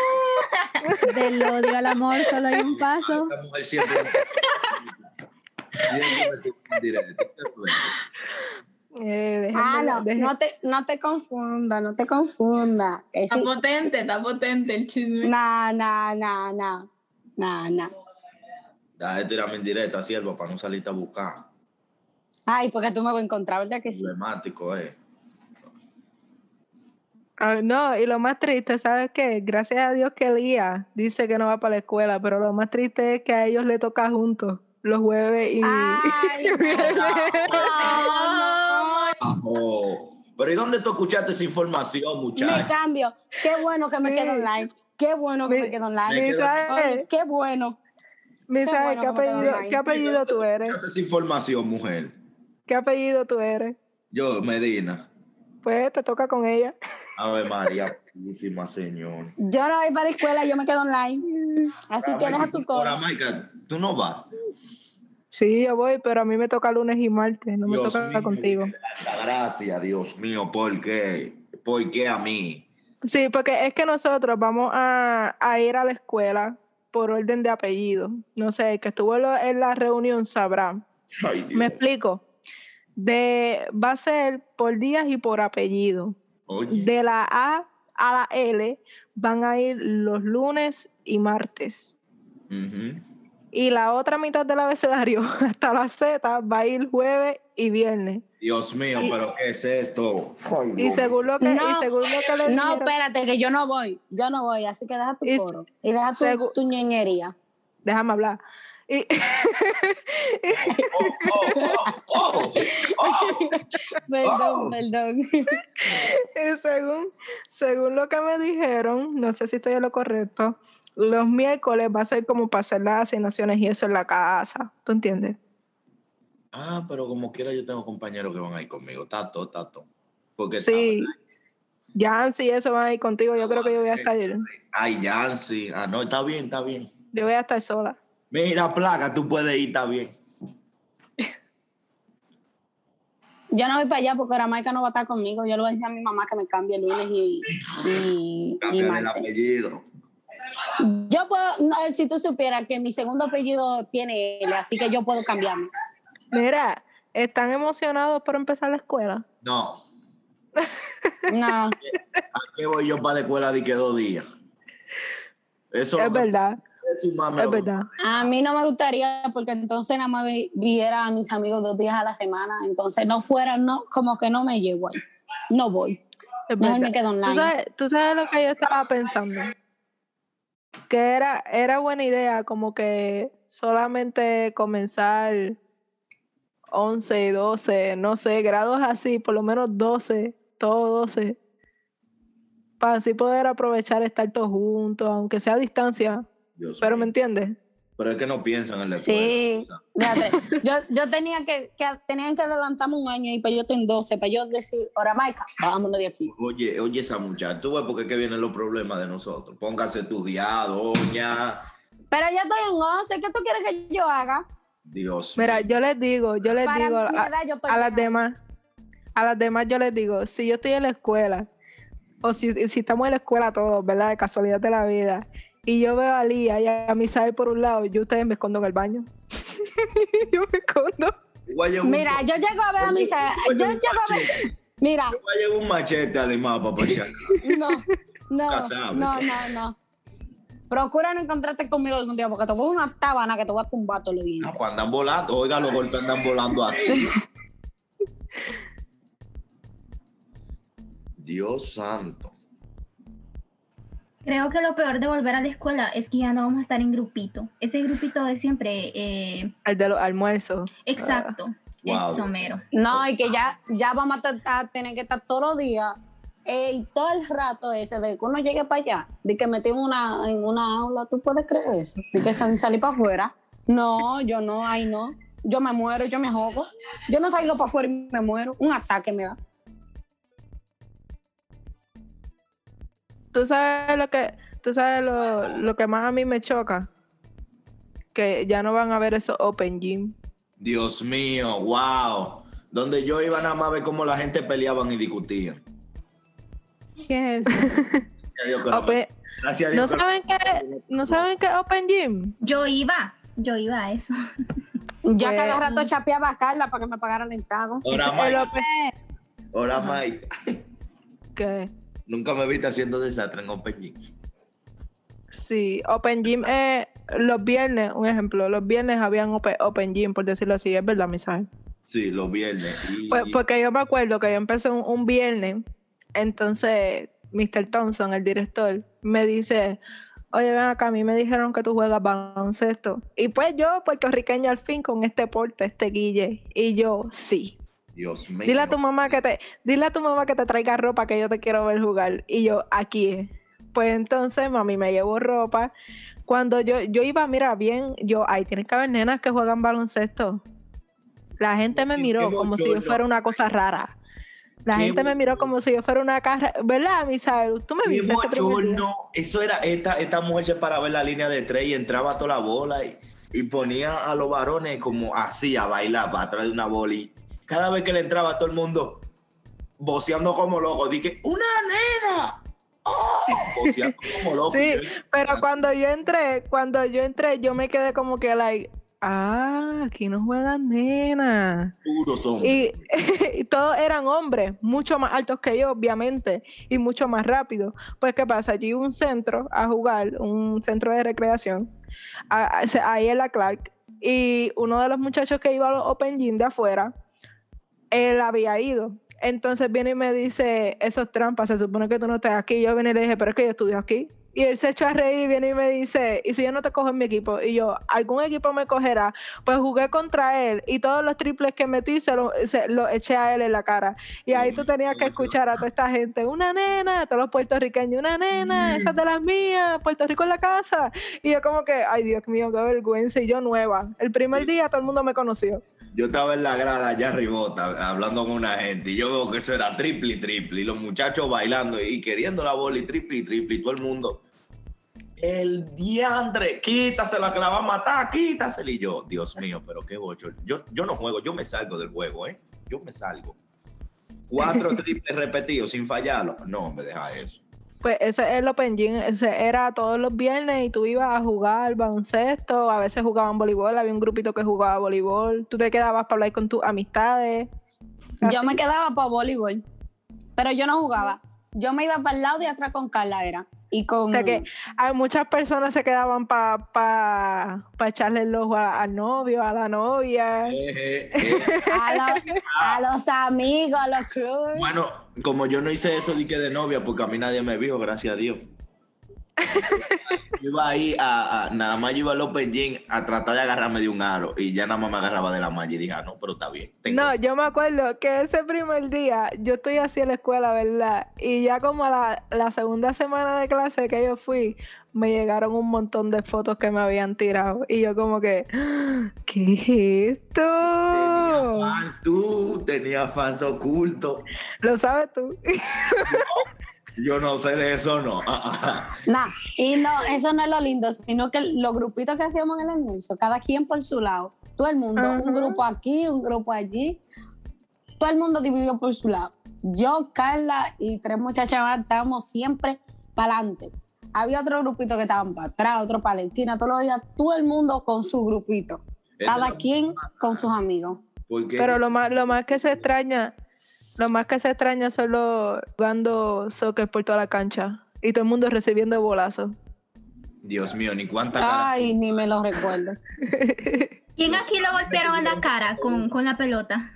ajá. Del odio al amor solo hay un paso. Esta mujer siempre. [LAUGHS] Eh, Ah, no, no te, no te confunda, no te confunda. Está sí- potente, está potente el chisme. No, no, no, no. No, no. Deja de tirarme en directa, sierva, para no salirte a buscar. Ay, porque tú me vas a encontrar, ¿verdad que sí? Problemático, eh. Ah, no, y lo más triste, ¿sabes qué? Gracias a Dios que Elías dice que no va para la escuela, pero lo más triste es que a ellos le toca juntos los jueves y... Ay, [LAUGHS] [LAUGHS] Oh, pero ¿y dónde tú escuchaste esa información, Me muchacho? cambio. Qué bueno que me Sí. quedo online. Qué bueno que Mi- me quedo online. Me Ay, qué bueno. Bueno ¿qué me quedo apellido. ¿qué apellido tú eres? Esa información, mujer. ¿Qué apellido tú eres? Yo, Medina. Pues te toca con ella. Ave María, purísima señor. Yo no voy para la escuela, yo me quedo online. Así que deja tu Ahora, coro. Maica, tú no vas. Sí, yo voy, pero a mí me toca lunes y martes, no me toca mío, contigo. La gracia, Dios mío, ¿por qué? ¿Por qué a mí? Sí, porque es que nosotros vamos a, a ir a la escuela por orden de apellido. No sé, el que estuvo en la reunión sabrá. Ay, Dios. Me explico. De, va a ser por días y por apellido. Oye, De la A a la L van a ir los lunes y martes. Y la otra mitad del abecedario, [LAUGHS] hasta la Z, va a ir jueves y viernes. Dios mío, pero ¿qué es esto? Ay, Y según lo que, y No, según lo que le No, dijeron- espérate, que yo no voy. Yo no voy, así que deja tu Y- coro. Y deja tu, tu ñeñería. déjame hablar. Y, Oh, oh, oh, oh. Perdón, perdón. Y según, según lo que me dijeron, no sé si estoy en lo correcto, los miércoles va a ser como para hacer las asignaciones y eso en la casa. ¿Tú entiendes? Ah, pero como quiera yo tengo compañeros que van a ir conmigo. Tato, tato. Porque Sí. Jancy y eso van a ir contigo. Yo creo que yo voy a estar, yo Ay, Yancy. Ah, no, está bien, está bien. voy a estar sola. Mira, placa, tú puedes ir, está bien. Yo no voy para allá porque ahora Maika no va a estar conmigo. Yo le voy a decir a mi mamá que me cambie el lunes y, y, el apellido. Yo puedo, no, si tú supieras que mi segundo apellido tiene L, así que yo puedo cambiarme. Mira, ¿están emocionados por empezar la escuela? No. [LAUGHS] No, ¿A qué voy yo para la escuela de que dos días? Eso Es verdad, es lo- verdad. a mí no me gustaría porque entonces nada más vi- viera a mis amigos dos días a la semana. Entonces no fuera, no, como que no me llevo ahí. No voy. es Mejor me quedo ¿Tú online. sabes, tú sabes lo que yo estaba pensando? Que era, era buena idea como que solamente comenzar 11, 12, no sé, grados así, por lo menos 12, todos 12, para así poder aprovechar estar todos juntos, aunque sea a distancia, Dios pero mío. me entiendes. Pero es que no piensan en la escuela. Sí, fíjate, [LAUGHS] yo, yo tenía que, que tenían que adelantarme un año y para yo tener 12, para yo decir, ahora Maika, vámonos de aquí. Oye, oye esa muchacha, tú ves por qué que vienen los problemas de nosotros. Póngase a estudiar, doña. Pero ya estoy en 11, ¿qué tú quieres que yo haga? Dios Mira, mío. yo les digo, yo les Para digo a, edad yo estoy a las demás, a las demás yo les digo, si yo estoy en la escuela, o si, si estamos en la escuela todos, ¿verdad? De casualidad de la vida, y yo veo a Lía y a Misael por un lado, yo ustedes me escondo en el baño. [LAUGHS] yo me escondo. A Mira, yo llego a ver a mis... voy a Yo llego a ver... Mira, Yo voy a llevar un machete al mapa para allá. no, no, no, no, no. Procura no encontrarte conmigo algún día porque te voy a una tabana que te voy a tumbar todo el día. Ah, pues andan volando. Oiga, los golpes andan volando aquí. [LAUGHS] Dios santo. Creo que lo peor de volver a la escuela es que ya no vamos a estar en grupito. Ese grupito de siempre, eh, El de los almuerzos. exacto, Wow. es somero. No, y que ya, ya vamos a, te- a tener que estar todos los días eh, y todo el rato ese de que uno llegue para allá, de que metí en una, en una aula, ¿tú puedes creer eso? De que sal- salí para afuera. No, yo no, ahí no. Yo me muero, yo me ahogo. Yo no salgo para afuera y me muero. Un ataque me da. Tú sabes lo que, tú sabes lo, lo que más a mí me choca, que ya no van a ver esos open gym. Dios mío, wow. Donde yo iba nada más a ver cómo la gente peleaban y discutían. ¿Qué es eso? Gracias a Dios que no- Open- Gracias a Dios ¿No que- saben qué, no saben qué open gym? Yo iba, yo iba a eso. Ya Pues- cada rato chapeaba a Carla para que me pagara la entrada. Ahora, Mike. Ahora, Mike. ¿qué? Nunca me viste haciendo desastre en Open Gym. Sí, Open Gym es los viernes, un ejemplo, los viernes habían open, open Gym, por decirlo así, es verdad, Misael. Sí, los viernes. Y- Pues, porque yo me acuerdo que yo empecé un, un viernes, entonces Mr. Thompson, el director, me dice, oye, ven acá, a mí me dijeron que tú juegas baloncesto. Y pues yo, puertorriqueña al fin, con este porte, este guille, y yo, sí. Dios mío. Dile a tu mamá que te, dile a tu mamá que te traiga ropa que yo te quiero ver jugar. Y yo, aquí es. pues entonces mami me llevó ropa. Cuando yo, yo iba, mira, bien, yo, ay, tienen que haber nenas que juegan baloncesto. La gente me miró como si yo bochorno. fuera una cosa rara. La gente me miró como si yo fuera una cara, ¿verdad, Misael? Tú me viste bochorno. Eso era, esta, esta mujer se paraba en la línea de tres y entraba toda la bola y, y ponía a los varones como así a bailar para atrás de una bola. Y cada vez que le entraba todo el mundo voceando como loco, dije, ¡una nena! ¡Oh! Voceando como loco. Sí, yo, Pero cuando yo entré, cuando yo entré, yo me quedé como que, like, ah, aquí no juegan nenas. puros hombres. Y, [LAUGHS] y todos eran hombres, mucho más altos que yo, obviamente, y mucho más rápidos. Pues, ¿qué pasa? Yo iba a un centro a jugar, un centro de recreación, ahí en la Clark, y uno de los muchachos que iba a los Open Gym de afuera, él había ido. Entonces viene y me dice, eso es trampa, se supone que tú no estás aquí. Yo vine y le dije, pero es que yo estudio aquí. Y él se echó a reír y viene y me dice, ¿y si yo no te cojo en mi equipo? Y yo, ¿algún equipo me cogerá? Pues jugué contra él y todos los triples que metí se los lo eché a él en la cara. Y ahí tú tenías que escuchar a toda esta gente, una nena, a todos los puertorriqueños, una nena, esa es de las mías, Puerto Rico en la casa. Y yo como que, ay Dios mío, qué vergüenza. Y yo nueva. El primer día todo el mundo me conoció. Yo estaba en la grada allá arribota hablando con una gente y yo veo que eso era triple y triple y los muchachos bailando y queriendo la bola y triple y triple y todo el mundo. El diandre, quítasela que la va a matar, quítasela. Y yo, Dios mío, pero qué bocho. Yo, yo no juego, yo me salgo del juego, ¿eh? Yo me salgo. Cuatro [LAUGHS] triples repetidos sin fallarlo. No, me deja eso. Pues ese es el Open Gym, ese era todos los viernes y tú ibas a jugar baloncesto, a veces jugaban voleibol, había un grupito que jugaba voleibol, tú te quedabas para hablar con tus amistades. Yo me quedaba para voleibol, pero yo no jugaba. Yo me iba para el lado de atrás con Carla, era. Y con. O sea que hay muchas personas se quedaban para pa, pa echarle el ojo a- al novio, a la novia. Eh, eh, eh. [LAUGHS] a, los, a los amigos, a los crews. Bueno, como yo no hice eso de que de novia, porque a mí nadie me vio, gracias a Dios. Yo iba ahí a, a- nada más yo iba al Open Gym a tratar de agarrarme de un aro y ya nada más me agarraba de la malla y dije, ah, no, pero está bien. No, yo me acuerdo que ese primer día yo estoy así en la escuela, ¿verdad? Y ya como a la, la segunda semana de clase que yo fui, me llegaron un montón de fotos que me habían tirado. Y yo como que, "¡Ah! ¿qué es esto? Tenía fans tú, tenía fans ocultos. ¿Lo sabes tú? Yo no sé de eso, no. Ah, [LAUGHS] ah. Nah, y no, eso no es lo lindo, sino que los grupitos que hacíamos en el almuerzo, cada quien por su lado, todo el mundo, un grupo aquí, un grupo allí, todo el mundo dividido por su lado. Yo, Carla y tres muchachas más estábamos siempre para adelante. Había otro grupito que estaban para atrás, otro para la esquina, todos los días, todo el mundo con su grupito, cada quien con sus amigos. Pero lo más, lo más que se extraña, lo más que se extraña son los jugando soccer por toda la cancha. Y todo el mundo recibiendo bolazos. Dios mío, ni cuánta cara. Ay, ni me lo recuerdo. [LAUGHS] ¿Quién aquí lo golpearon en la cara con, con la pelota?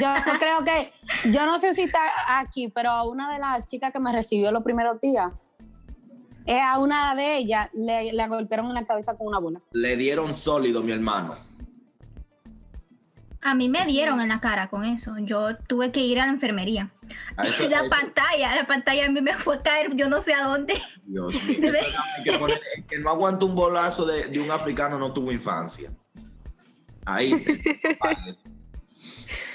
Yo creo que, yo no sé si está aquí, pero una de las chicas que me recibió los primeros días, eh, a una de ellas le, le golpearon en la cabeza con una bola. Le dieron sólido, mi hermano. A mí me dieron en la cara con eso. Yo tuve que ir a la enfermería. A eso- [LAUGHS] la a pantalla, la pantalla a mí me fue a caer, yo no sé a dónde. Dios mío, [LAUGHS] eso que poner- que no aguanta un bolazo de, de un africano no tuvo infancia. Ahí. te-.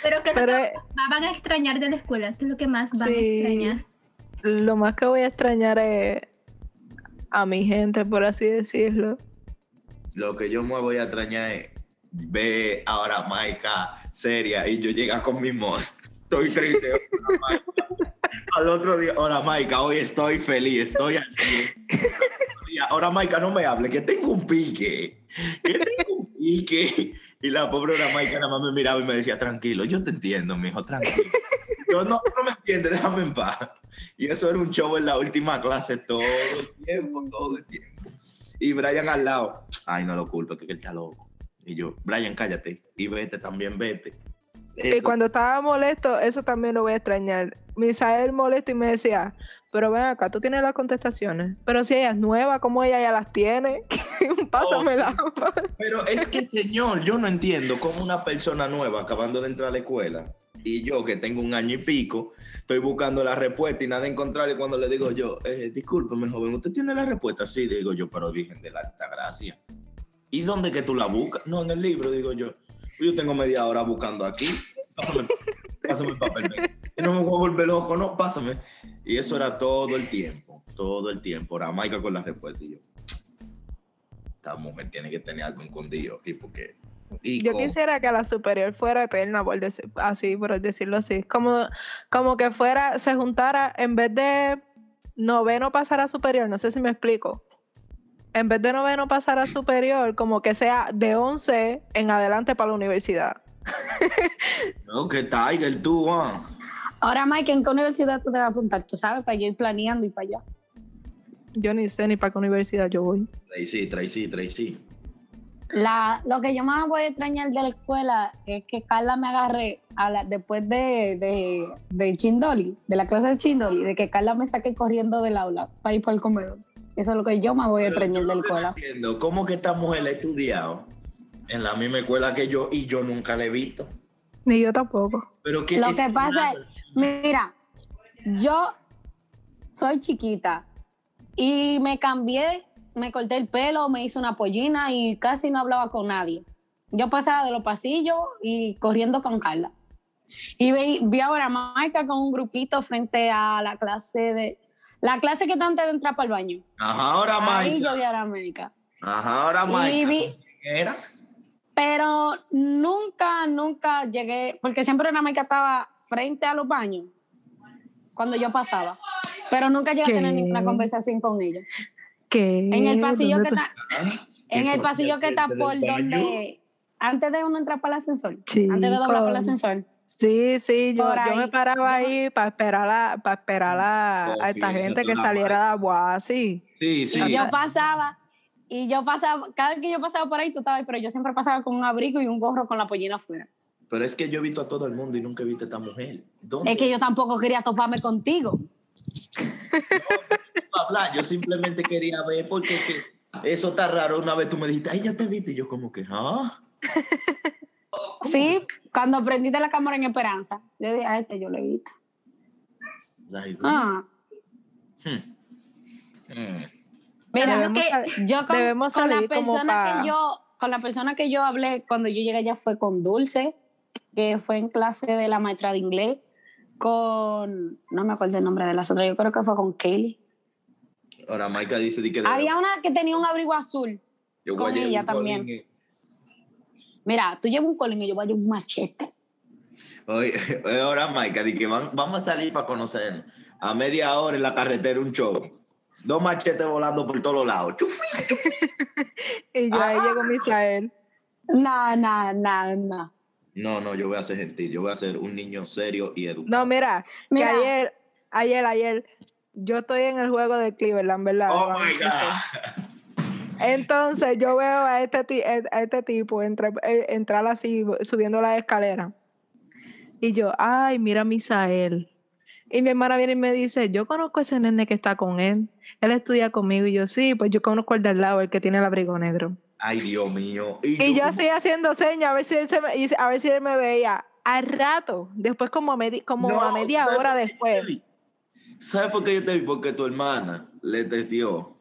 Pero ¿qué es Pero lo que más van a extrañar de la escuela? ¿Qué es lo que más van a extrañar? lo más que voy a extrañar es a mi gente, por así decirlo. Lo que yo me voy a extrañar es ver ahora Maika seria y yo llega con mi moz. Estoy triste. ahora. Al otro día, ahora Maika, hoy estoy feliz, estoy aquí. Ahora Maika, no me hable, que tengo un pique. Que tengo un pique. Y la pobre hora Maika nada más me miraba y me decía, tranquilo, yo te entiendo, mijo, tranquilo. Yo no, no me entiendes, déjame en paz. Y eso era un show en la última clase todo el tiempo, todo el tiempo. Y Brian al lado, ay, no lo culpo, que él está loco. Y yo, Brian, cállate. Y vete también, vete. Y cuando estaba molesto, eso también lo voy a extrañar. Misael molesto y me decía, pero ven acá, tú tienes las contestaciones. Pero si ella es nueva, ¿cómo ella ya las tiene? [LAUGHS] Pásamela. Pero es que, señor, yo no entiendo cómo una persona nueva acabando de entrar a la escuela Y yo, que tengo un año y pico, estoy buscando la respuesta y nada encontrar. Y cuando le digo yo, eh, discúlpeme, joven, ¿usted tiene la respuesta? Sí, digo yo, pero Virgen de la Alta Gracia. ¿Y dónde que tú la buscas? No, en el libro, digo yo. Yo tengo media hora buscando aquí. Pásame, pásame el papel. no me voy a volver loco, no, pásame. Y eso era todo el tiempo, todo el tiempo. Era Maica con la respuesta y yo. Esta mujer tiene que tener algo escondido aquí porque. y Yo con- quisiera que la superior fuera eterna, por decir, así, por decirlo así. Como, como que fuera, se juntara, en vez de noveno pasar a superior, no sé si me explico. En vez de noveno pasar a superior, como que sea de 11 en adelante para la universidad. [LAUGHS] No, que Tiger, tú, ah. Ahora, Mike, ¿en qué universidad tú te vas a apuntar? Tú sabes, para yo ir planeando y para allá. Yo ni sé ni para qué universidad yo voy. Tracy, Tracy, Tracy. La, lo que yo más voy a extrañar de la escuela es que Carla me agarre a la- después de, de, de Chindoli, de la clase de Chindoli, de que Carla me saque corriendo del aula para ir para el comedor. Eso es lo que yo más voy a extrañar de la escuela. Entiendo, ¿cómo que esta mujer la ha estudiado en la misma escuela que yo y yo nunca la he visto? Ni yo tampoco. Pero que Lo es que pasa es, mira, yo soy chiquita y me cambié, me corté el pelo, me hice una pollina y casi no hablaba con nadie. Yo pasaba de los pasillos y corriendo con Carla. Y vi, vi ahora a Maika con un grupito frente a la clase de... La clase que está antes de entrar para el baño. Ajá, ahora Ahí Mike. yo vi a la América. Ajá, ahora Y Mike. vi- ¿Quién era? Pero nunca, nunca llegué, porque siempre la Maika estaba frente a los baños cuando yo pasaba. Pero nunca llegué a tener ninguna conversación con ella. ¿Qué? En el pasillo que ¿Dónde está, Ah, en ¿qué el pasillo que está ¿Desde por donde, antes de uno entrar para el ascensor, Chico. antes de doblar para el ascensor. Sí, sí, yo, yo me paraba ahí para esperar a, para esperar a, a esta gente que saliera de agua, sí. Sí, sí. Y yo pasaba, y yo pasaba, cada vez que yo pasaba por ahí, tú estabas ahí, pero yo siempre pasaba con un abrigo y un gorro con la pollina afuera. Pero es que yo he visto a todo el mundo y nunca he visto a esta mujer. ¿Dónde? Es que yo tampoco quería toparme contigo. [LAUGHS] No, hablar, yo simplemente quería ver porque que eso está raro. Una vez tú me dijiste, ay, ya te he visto. Y yo como que, ah. [LAUGHS] Sí, cuando prendiste la cámara en Esperanza, yo dije, a este yo lo he visto. Ah, hmm. Hmm. mira, Debemos que yo con, debemos con la persona pa- que yo, con la persona que yo hablé cuando yo llegué allá fue con Dulce, que fue en clase de la maestra de inglés, con, no me acuerdo el nombre de las otras, yo creo que fue con Kelly. Ahora Maika dice di que de- Había una que tenía un abrigo azul. yo con ella también. Mira, tú llevas un colín y yo voy a llevar un machete. Oye, oye, [LAUGHS] ahora Maika, di que van- vamos a salir para conocernos. A media hora en la carretera un show. Dos machetes volando por todos lados. [LAUGHS] Y yo ahí llegó Misael. No, no, no, no. No, no, yo voy a ser gentil. Yo voy a ser un niño serio y educado. No, mira, Mira. que ayer, ayer, ayer, yo estoy en el juego de Cleveland, ¿verdad? Oh my. God. Entonces yo veo a este, a este tipo eh, entrar así, subiendo la escalera. Y yo, ay, mira a Misael. Y mi hermana viene y me dice, yo conozco a ese nene que está con él. Él estudia conmigo. Y yo, sí, pues yo conozco al lado, el que tiene el abrigo negro. Ay, Dios mío. Y yo así haciendo señas a ver si él, se me- a ver si él me veía. Al rato, después como, a medi- como No, a media ¿sabes hora después. ¿Sabes por qué yo te vi? Porque tu hermana le testió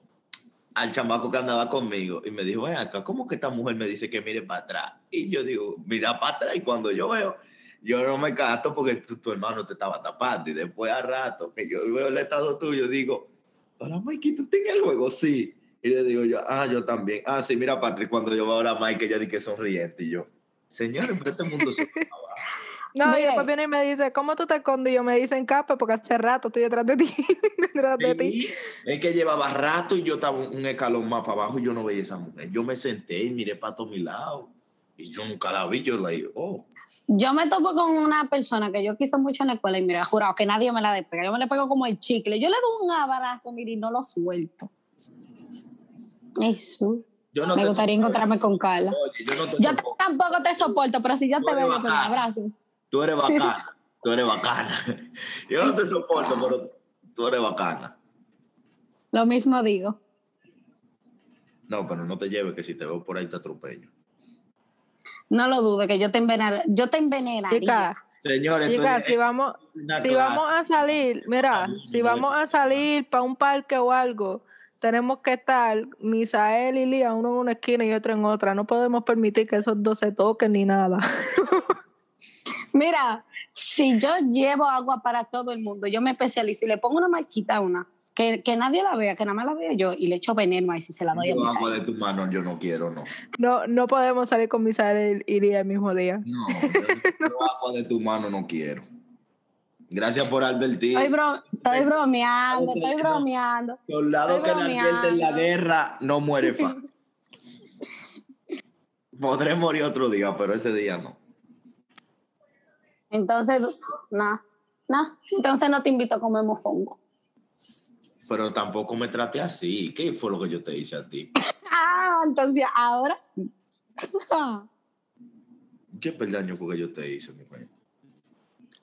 al chamaco que andaba conmigo y me dijo, ven acá, ¿cómo que esta mujer me dice que mire para atrás? Y yo digo, mira para atrás y cuando yo veo, yo no me casto porque tu, tu hermano te estaba tapando y después a rato que yo veo el estado tuyo, digo, hola Mikey, ¿tú tienes el juego? Sí. Y le digo yo, ah, yo también. Ah, sí, mira Patrick, cuando yo veo ahora a Mike, ella dice que sonriente y yo, señores, pero este mundo se No, y Mire. después viene y me dice, ¿cómo tú te escondes? Y yo me dicen capa porque hace rato estoy detrás de ti. [LAUGHS] detrás de ti. Es que llevaba rato y yo estaba un un escalón más para abajo y yo no veía a esa mujer. Yo me senté y miré para todos mis lados y yo nunca la vi. Yo la dije, oh, Yo me topo con una persona que yo quise mucho en la escuela y mira, jurado que nadie me la despega. Yo me le pego como el chicle. Yo le doy un abrazo, mire, y no lo suelto. Eso. yo no me gustaría soporto. encontrarme con Carla. Oye, yo no te Yo tampoco te soporto, pero si yo Tú te veo, te abrazo. Tú eres bacana. Tú eres bacana. [LAUGHS] Yo no te soporto, pero tú eres bacana. Lo mismo digo. No, pero no te lleves que si te veo por ahí te atropello. No lo dudes, que yo te envenenaría. Yo te envenenaría. Señores, chicas, estoy si vamos, si vamos a salir, mira, si vamos a salir para un parque o algo, tenemos que estar Misael y Lía, uno en una esquina y otro en otra. No podemos permitir que esos dos se toquen ni nada. [LAUGHS] Mira, si yo llevo agua para todo el mundo, yo me especializo y le pongo una marquita a una, que, que nadie la vea, que nada más la vea yo, y le echo veneno ahí si se la doy a Yo mis agua de tu mano, yo no quiero, no. No, no podemos salir con Misael y Lía el mismo día. No, yo, yo [LAUGHS] agua de tu mano no quiero. Gracias por advertir. Estoy, bro- estoy bromeando, estoy bromeando. Soldado estoy que le advierte en la guerra no muere fácil. [LAUGHS] Podré morir otro día, pero ese día no. Entonces, no, no, entonces no te invito a comer mofongo. Pero tampoco me trate así. ¿Qué fue lo que yo te hice a ti? [LAUGHS] Ah, entonces ahora sí. [LAUGHS] ¿Qué peldaño fue que yo te hice, mi rey?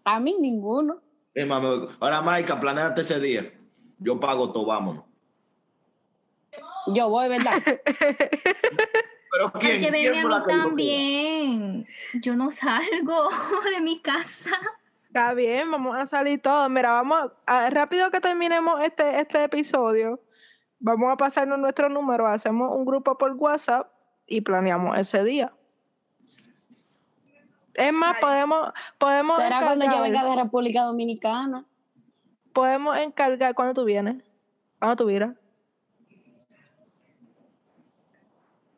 A mí ninguno. Eh, mami, ahora, Maika, planeate ese día. Yo pago todo, vámonos. Yo voy, ¿verdad? [LAUGHS] ¿Pero quién? Hay que ¿Quién verme a mí también. Yo no salgo [LAUGHS] de mi casa. Está bien, vamos a salir todos. Mira, vamos a, rápido que terminemos este, este episodio. Vamos a pasarnos nuestro número, hacemos un grupo por WhatsApp y planeamos ese día. Es más, podemos, podemos Será cuando yo venga de República Dominicana. podemos encargar cuando tú vienes. Cuando tú vienes.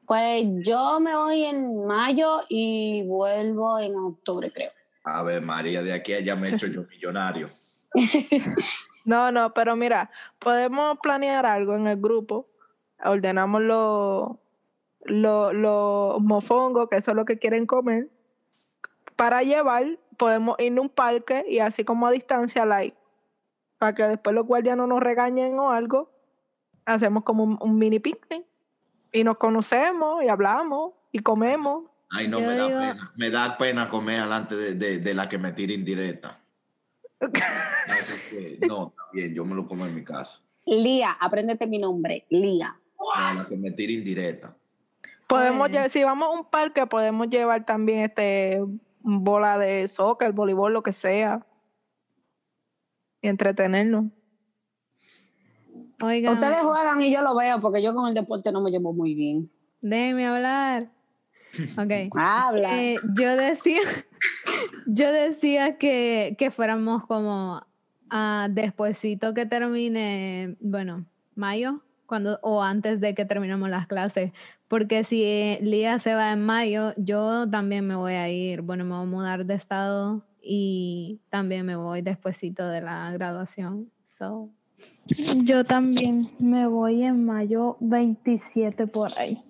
Pues yo me voy en mayo y vuelvo en octubre, creo. A ver, María, de aquí a allá me he hecho yo millonario. [LAUGHS] No, no, pero mira, podemos planear algo en el grupo. Ordenamos los los los mofongos, que eso es lo que quieren comer. Para llevar, podemos ir a un parque y así como a distancia, like, para que después los guardias no nos regañen o algo, hacemos como un, un mini picnic y nos conocemos y hablamos y comemos. Ay, no, Yo me da digo- pena. Me da pena comer delante de, de, de la que me tira indirecta. [LAUGHS] No, está bien, yo me lo como en mi casa. Lía, apréndete mi nombre, Lía. No, la que me tira indirecta. Podemos Bueno. lle- si vamos a un parque, podemos llevar también este bola de soccer, voleibol, lo que sea. Y entretenernos. Oigan, Ustedes juegan y yo lo veo porque yo con el deporte no me llevo muy bien. déjenme hablar. [LAUGHS] Ok. Habla. Eh, yo decía, [LAUGHS] yo decía que, que fuéramos como ah, despuesito que termine, bueno, mayo, cuando, o antes de que terminemos las clases, porque si eh, Lía se va en mayo, yo también me voy a ir, bueno, me voy a mudar de estado y también me voy despuesito de la graduación. So, Yo también me voy en mayo 27 por ahí.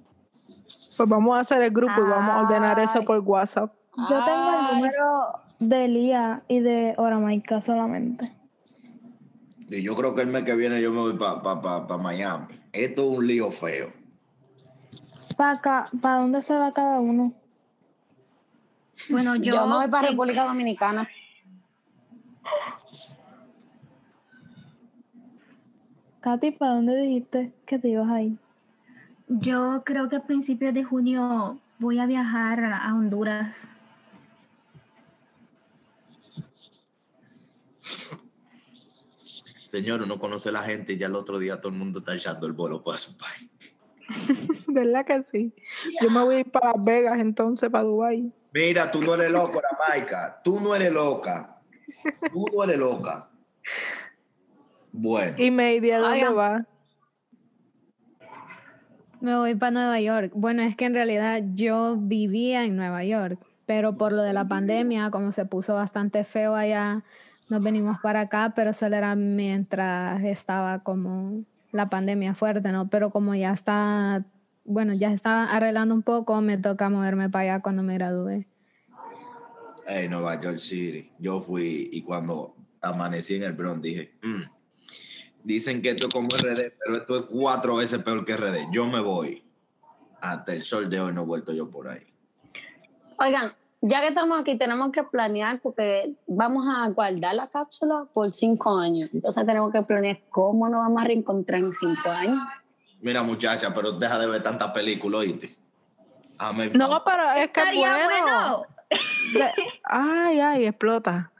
Pues vamos a hacer el grupo y vamos a ordenar eso por WhatsApp. Yo tengo el número de Lía y de Oramaica solamente. Y yo creo que el mes que viene yo me voy para pa, pa, pa Miami. Esto es un lío feo. ¿Para acá? ¿Para dónde se va cada uno? Bueno, yo, Yo me voy para República Dominicana. Katy, ¿para dónde dijiste que te ibas ahí? yo creo que a principios de junio voy a viajar a Honduras. Señor, uno conoce a la gente y ya el otro día todo el mundo está echando el bolo para su país. [LAUGHS] ¿Verdad que sí? Yo me voy a ir para Las Vegas entonces, para Dubai. Mira, tú no eres loco, Jamaica. Tú no eres loca. Tú no eres loca. Bueno, Y Maydi, ¿a dónde Oigan. va? Me voy para Nueva York. Bueno, es que en realidad yo vivía en Nueva York, pero por lo de la pandemia, como se puso bastante feo allá, nos venimos para acá, pero solo era mientras estaba como la pandemia fuerte, ¿no? Pero como ya está, bueno, ya está arreglando un poco, me toca moverme para allá cuando me gradúe. hey, Nueva York City. Yo fui y cuando amanecí en el Bronx dije, "Mm, dicen que esto es como RD, pero esto es cuatro veces peor que RD. Yo me voy. Hasta el sol de hoy no he vuelto yo por ahí. Oigan, ya que estamos aquí, tenemos que planear porque vamos a guardar la cápsula por cinco años. Entonces tenemos que planear cómo nos vamos a reencontrar en cinco años. Mira, muchacha, pero deja de ver tantas películas, ¿oíste? Ah, me- No, pero es que es Estaría bueno. bueno. De- [LAUGHS] Ay, ay, explota.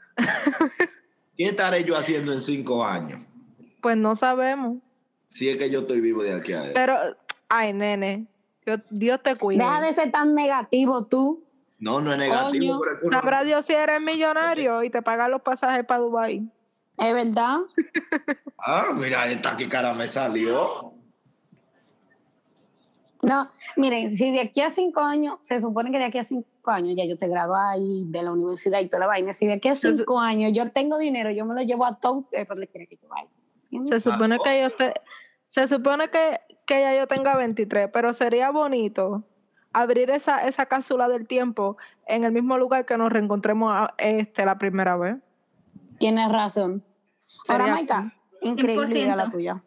¿Qué estaré yo haciendo en cinco años? Pues no sabemos. Si es que yo estoy vivo de aquí a eso. Pero, ay, nene, Dios, Dios te cuide. Deja de ser tan negativo tú. No, no es negativo, pero Sabrá Dios si eres millonario y te pagan los pasajes para Dubái. Es verdad. [LAUGHS] Ah, mira, esta que cara me salió. No, miren, si de aquí a cinco años, se supone que de aquí a cinco años ya yo te gradúo ahí de la universidad y toda la vaina. Si de aquí a cinco años yo tengo dinero, yo me lo llevo a todo ustedes donde quiera que yo vaya. Se supone que yo te, se supone que, que ya yo tenga 23, pero sería bonito abrir esa, esa cápsula del tiempo en el mismo lugar que nos reencontremos a- este, la primera vez. Tienes razón. Ahora, Maika, increíble 100%. idea la tuya.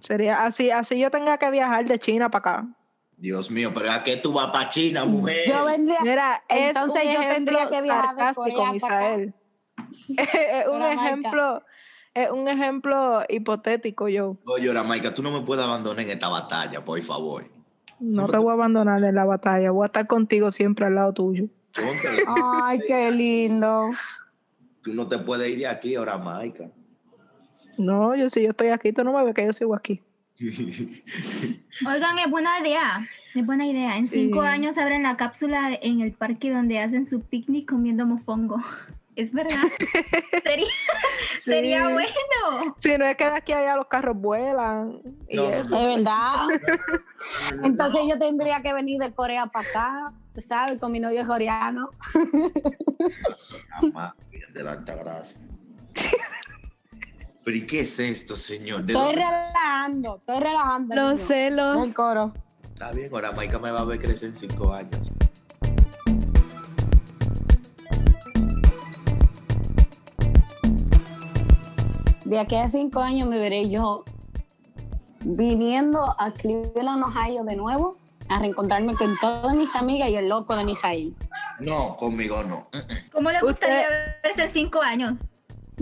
Sería así, así yo tenga que viajar de China para acá. Dios mío, pero ¿a qué tú vas para China, mujer? Yo vendría. Mira, Entonces es un yo tendría que viajar de Corea para acá. [LAUGHS] Un Ahora, ejemplo, es un ejemplo hipotético yo. Oye, ahora, Maika, tú no me puedes abandonar en esta batalla, por favor. No te voy a abandonar en la batalla, voy a estar contigo siempre al lado tuyo. [LAUGHS] Ay, qué lindo. tú no te puedes ir de aquí, ahora, Maika. No, yo si yo estoy aquí, tú no me ves que yo sigo aquí. [LAUGHS] Oigan, es buena idea. Es buena idea. En Sí. cinco años abren la cápsula en el parque donde hacen su picnic comiendo mofongo. Es verdad. sería, [LAUGHS] sería bueno. Si no es que de aquí a allá los carros vuelan y No, eso. Es verdad. [LAUGHS] Entonces yo tendría que venir de Corea para acá, tú sabes, con mi novio coreano. De la alta gracia. Pero ¿y qué es esto, señor? ¿De Estoy dónde- relajando, estoy relajando. Los niño. celos. El coro. Está bien, ahora Maika me va a ver crecer en cinco años. De aquí a cinco años me veré yo viviendo a Cleveland, Ohio de nuevo, a reencontrarme con todas mis amigas y el loco de Misael. No, conmigo no. ¿Cómo le Usted- gustaría verse en cinco años?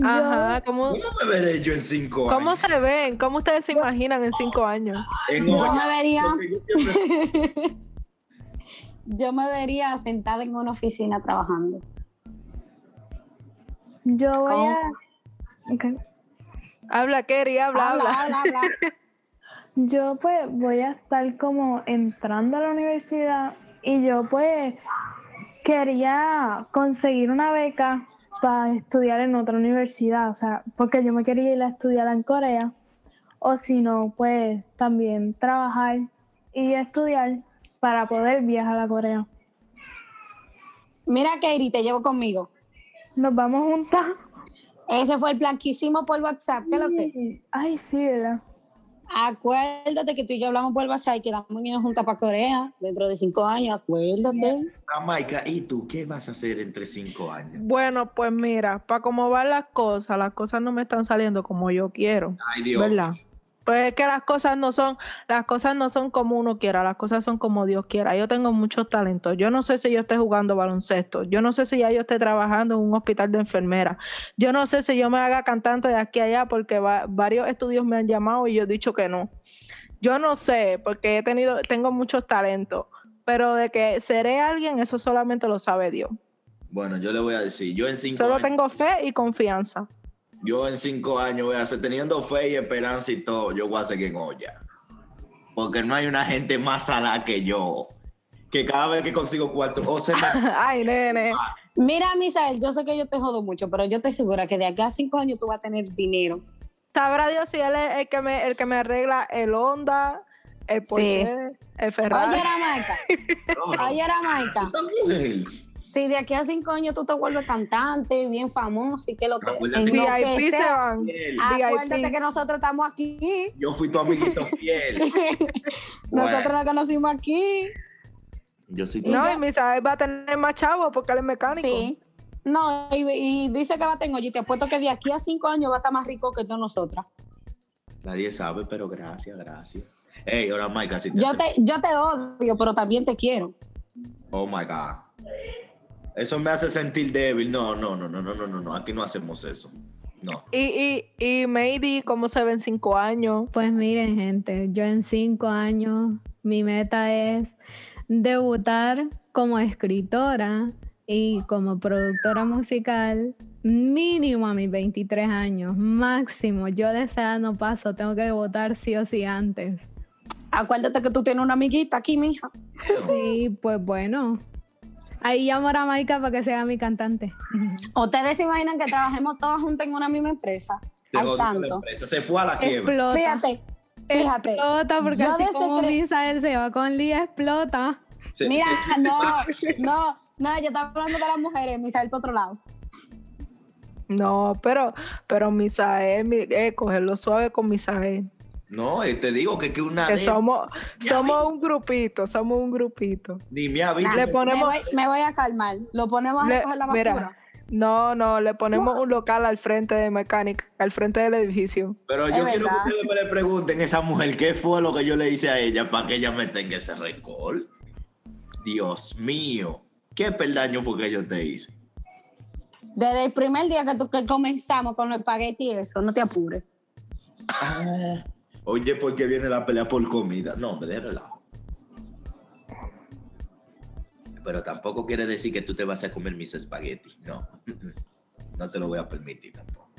Ajá, ¿cómo, ¿Cómo me veré yo en cinco ¿cómo años? se ven? ¿Cómo ustedes se imaginan en cinco años? En Yo me vería, yo siempre- [LAUGHS] yo me vería sentada en una oficina trabajando. Yo voy ¿Cómo? a. ok. Habla, Kerry, habla, habla. Habla, habla, habla. [LAUGHS] Yo pues voy a estar como entrando a la universidad y yo pues quería conseguir una beca para estudiar en otra universidad, o sea, porque yo me quería ir a estudiar en Corea o si no pues también trabajar y estudiar para poder viajar a Corea. Mira, Katie, te llevo conmigo. Nos vamos juntas. Ese fue el plan que hicimos por WhatsApp. ¿Qué es lo que? Ay, sí, ¿verdad? Acuérdate que tú y yo hablamos por WhatsApp y quedamos bien juntas para Corea dentro de cinco años. Acuérdate. Ah, Maika, ¿y tú qué vas a hacer entre cinco años? Bueno, pues mira, para cómo van las cosas, las cosas no me están saliendo como yo quiero, Ay, Dios. ¿verdad? Pues es que las cosas no son, las cosas no son como uno quiera, las cosas son como Dios quiera. Yo tengo muchos talentos. Yo no sé si yo esté jugando baloncesto. Yo no sé si ya yo esté trabajando en un hospital de enfermera. Yo no sé si yo me haga cantante de aquí a allá porque va- varios estudios me han llamado y yo he dicho que no. Yo no sé porque he tenido, tengo muchos talentos, pero de que seré alguien, eso solamente lo sabe Dios. Bueno, yo le voy a decir, yo en cinco Solo años, tengo fe y confianza. Yo en cinco años voy a hacer, teniendo fe y esperanza y todo, yo voy a seguir en olla. Porque no hay una gente más salada que yo. Que cada vez que consigo cuarto, o se me- [LAUGHS] Ay, nene. Mira, Misael, yo sé que yo te jodo mucho, pero yo estoy segura que de acá a cinco años tú vas a tener dinero. Sabrá Dios si él es el que me, el que me arregla el Honda, el Sí. Porsche, el Ferrari. Oye. [LAUGHS] Oye. Si de aquí a cinco años tú te vuelves cantante, bien famoso y que lo que, Acuérdate en lo que VIP se sea, van. Fiel. acuérdate VIP. que nosotros estamos aquí. Yo fui tu amiguito fiel. [LAUGHS] Nosotros Bueno, la conocimos aquí. yo soy tu No, y Misael va a tener más chavo porque él es mecánico. Sí. No, y, y dice que va a tener, oye, te apuesto que de aquí a cinco años va a estar más rico que todas nosotras. Nadie sabe, pero gracias, gracias. Ey, ahora Maika, si te Yo hace- te, yo te odio, pero también te quiero. Oh my God. Eso me hace sentir débil. No, no, no, no, no, no, no, no. Aquí no hacemos eso. No. Y, y, y Maydi, ¿cómo se ve en cinco años? Pues miren, gente, yo en cinco años Mi meta es debutar como escritora y como productora musical mínimo a mis 23 años, máximo. Yo de esa edad no paso, tengo que debutar sí o sí antes. Acuérdate que tú tienes una amiguita aquí, mija. Sí, pues bueno. Ahí llamo a Maika para que sea mi cantante. [LAUGHS] ¿Ustedes se imaginan que trabajemos todos juntos en una misma empresa? Se Al santo. empresa, Se fue a la quiebra. Explota. Fíjate, fíjate. Explota, porque Yo así como Misael se va con Lía, explota. Se- Mira, se- [LAUGHS] no, no, no, yo estaba hablando de las mujeres, Misael por otro lado. No, pero, pero Misael, mi- eh, cogerlo suave con Misael. No, eh, te digo que, que una Que de- somos, somos un grupito, somos un grupito. ni me ha visto. Le Me ponemos, voy, me voy a calmar. Lo ponemos a Le- recoger la mira, basura. no, no, le ponemos un local al frente de mecánica, al frente del edificio. Pero Es yo quiero verdad. que ustedes me le pregunten a esa mujer qué fue lo que yo le hice a ella para que ella me tenga ese récord. Dios mío, ¿qué peldaño fue que yo te hice? Desde el primer día que, tú, que comenzamos con los espagueti y eso, no te apures. Ah, oye, ¿por qué viene la pelea por comida? No, me de relajo. Pero tampoco quiere decir que tú te vas a comer mis espaguetis. No, [LAUGHS] no te lo voy a permitir tampoco.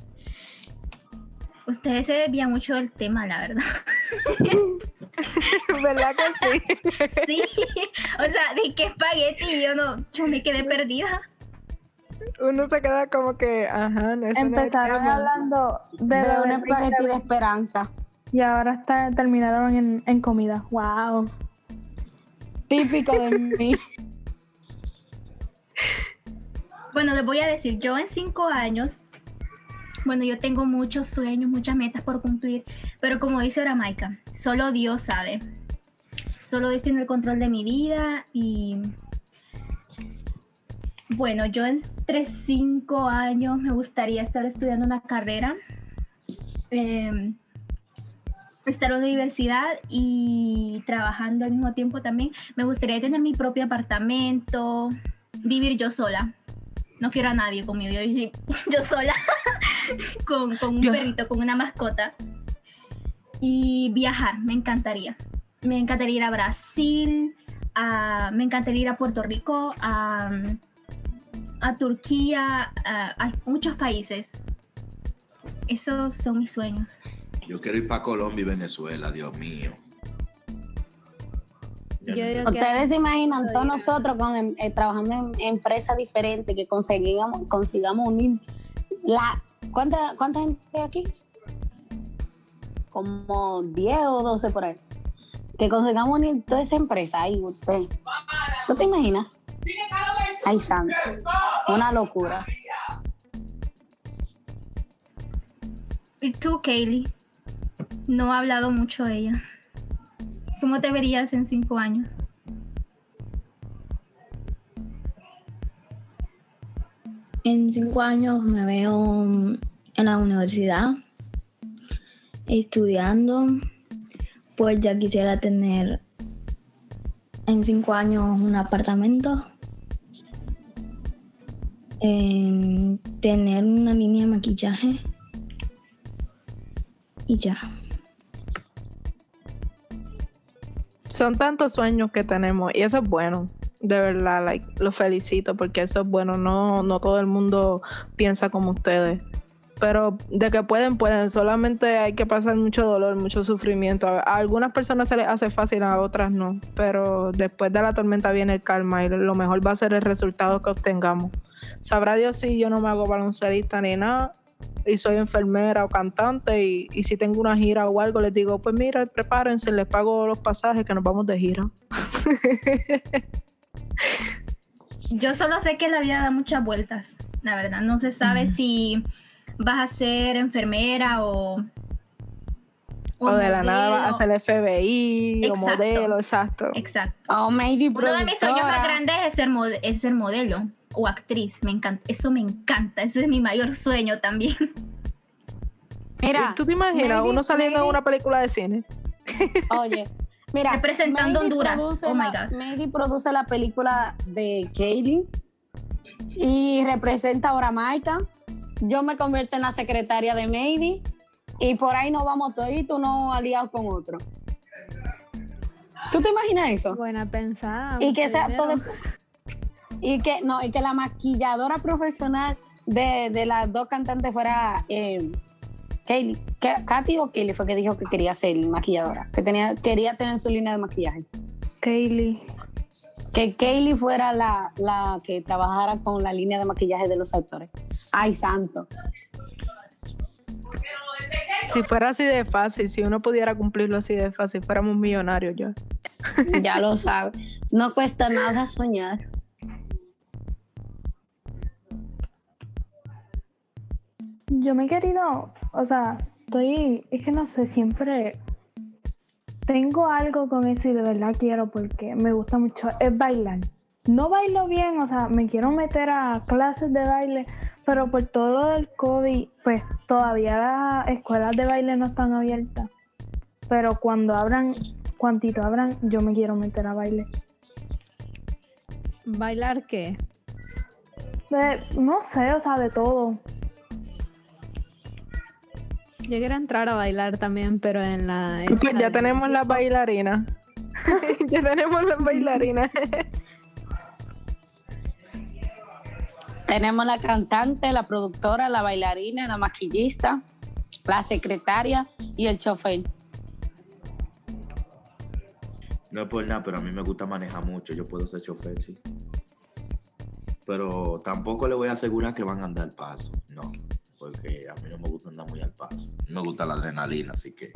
Ustedes se desvían mucho del tema, la verdad. [LAUGHS] ¿Verdad que sí? [LAUGHS] Sí. O sea, ¿de qué espagueti? Yo no, yo me quedé perdida. Uno se queda como que, ajá, no, es Empezaron hablando de, un espagueti de esperanza. Y ahora está, terminaron en, en comida. Wow. Típico de [LAUGHS] mí. Bueno, les voy a decir, yo en cinco años, bueno, yo tengo muchos sueños, muchas metas por cumplir, pero como dice ahora Maika, solo Dios sabe. Solo Dios tiene el control de mi vida y bueno, yo entre cinco años me gustaría estar estudiando una carrera, eh, estar en la universidad y trabajando al mismo tiempo también. Me gustaría tener mi propio apartamento, vivir yo sola. No quiero a nadie conmigo, yo, yo [LAUGHS] sola, [LAUGHS] con, con un Yo- perrito, con una mascota. Y viajar, me encantaría. Me encantaría ir a Brasil, a- me encantaría ir a Puerto Rico, a, a Turquía, a, a muchos países. Esos son mis sueños. Yo quiero ir para Colombia y Venezuela, Dios mío. Yo que- Ustedes se imaginan todos nosotros con, em- eh, trabajando en empresas diferentes que consigamos, consigamos unir la ¿cuánta, ¿cuánta gente aquí? Como 10 o 12 por ahí. Que consigamos unir toda esa empresa ahí, usted. ¿Tú te imaginas? Ay, santo. Una locura. ¿Y tú, Kaylee? No ha hablado mucho ella. ¿Cómo te verías en cinco años? En cinco años me veo en la universidad estudiando. Pues ya quisiera tener en cinco años un apartamento. tener una línea de maquillaje. Y ya. Son tantos sueños que tenemos y eso es bueno. De verdad, like, los felicito porque eso es bueno. No, no todo el mundo piensa como ustedes. Pero de que pueden, pueden. Solamente hay que pasar mucho dolor, mucho sufrimiento. A algunas personas se les hace fácil, a otras no. Pero después de la tormenta viene el calma y lo mejor va a ser el resultado que obtengamos. Sabrá Dios si yo no me hago baloncelista ni nada y soy enfermera o cantante y, y si tengo una gira o algo les digo, pues mira, prepárense, les pago los pasajes que nos vamos de gira. [LAUGHS] Yo solo sé que la vida da muchas vueltas, la verdad. No se sabe si vas a ser enfermera o... O de la nada vas a hacer FBI o modelo, exacto. Exacto. Oh, maybe Uno de mis sueños más grandes es ser, es ser modelo o actriz. Me encanta. Eso me encanta. Ese es mi mayor sueño también. Mira, ¿Tú te imaginas maybe- uno saliendo en maybe- una película de cine? [LAUGHS] Oye, mira, Representando Honduras. Produce Oh my la, God. Mady produce la película de Katie y representa ahora a Maika. Yo me convierto en la secretaria de Mady y por ahí nos vamos toditos, uno aliado con otro. ¿Tú te imaginas eso? Buena pensada. Y que sea todo. Y que, no, y que la maquilladora profesional de, de las dos cantantes fuera eh, Kaylee. Ka- Katy o Kaylee fue que dijo que quería ser maquilladora, que tenía, quería tener su línea de maquillaje. Kaylee. Que Kaylee fuera la, la que trabajara con la línea de maquillaje de los actores. Ay, santo. Si fuera así de fácil, si uno pudiera cumplirlo así de fácil, fuéramos millonarios ya. Ya lo sabe. No cuesta nada soñar. Yo me he querido, o sea, estoy, es que no sé, siempre tengo algo con eso y de verdad quiero porque me gusta mucho, es bailar. No bailo bien, o sea, me quiero meter a clases de baile, pero por todo lo del COVID, pues todavía las escuelas de baile no están abiertas. Pero cuando abran, cuantito abran, yo me quiero meter a baile. ¿Bailar qué? De- no sé, o sea, de todo. Yo quiero entrar a bailar también, pero en la... Pues [LAUGHS] ya tenemos las bailarinas. ya tenemos las bailarinas. Tenemos la cantante, la productora, la bailarina, la maquillista, la secretaria y el chofer. No es por nada, pero a mí me gusta manejar mucho. Yo puedo ser chofer, sí. Pero tampoco le voy a asegurar que van a andar paso. No, porque a mí no me gusta andar muy al paso. Me gusta la adrenalina, así que.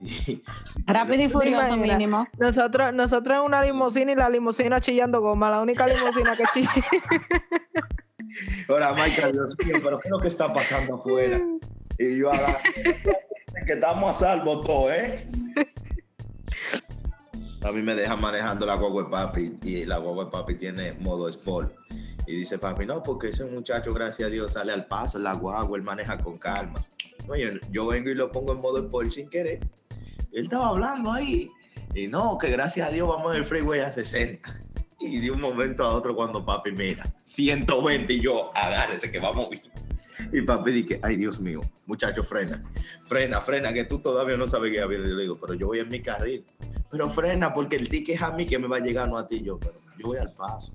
[LAUGHS] Rápido y furioso mínimo. Nosotros, nosotros en una limusina y la limusina chillando goma, la única limusina que chilla. [LAUGHS] Ahora, Michael, Dios mío, pero ¿qué es lo que está pasando afuera? Y yo a la... que estamos a salvo todo, ¿eh? A mí me deja manejando la guagua de papi y la guagua de papi tiene modo sport. Y dice papi, no, porque ese muchacho, gracias a Dios, sale al paso la guagua, él maneja con calma. Oye, yo vengo y lo pongo en modo sport sin querer. Él estaba hablando ahí. Y no, que gracias a Dios vamos en el freeway a 60. Y de un momento a otro cuando papi mira, 120 y yo, agárrese que vamos bien. Y papi dice, ay Dios mío, muchacho, frena, frena, frena, que tú todavía no sabes qué había. Le digo, pero yo voy en mi carril. Pero frena, porque el ticket es a mí que me va a llegar, no a ti. Yo, pero yo voy al paso.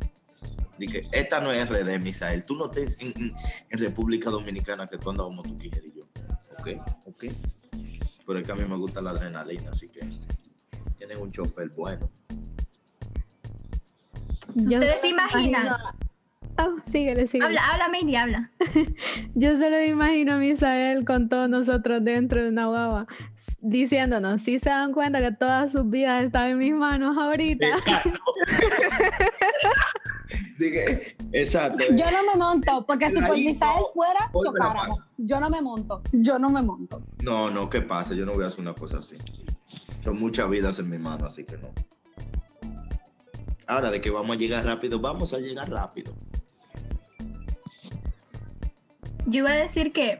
Dije, esta no es RD, Misael. Tú no estés en, en- en República Dominicana que tú andas como tú quieres. Y yo, ok, ok. Pero es que a mí me gusta la adrenalina, así que tienen un chofer bueno. Yo ¿Ustedes se imaginan? imagino- Oh, síguele, síguele. Habla, habla, Mandy, habla. [LAUGHS] Yo solo imagino a Misael con todos nosotros dentro de una guagua diciéndonos, si se dan cuenta que todas sus vidas están en mis manos ahorita. Exacto. [LAUGHS] Dije, exacto. Yo no me monto, porque si por Misael fuera, chocáramos. Yo no me monto, yo no me monto. No, no, ¿qué pasa? Yo no voy a hacer una cosa así. Son muchas vidas en mi mano, así que no. Ahora, de que vamos a llegar rápido, vamos a llegar rápido. Yo iba a decir que,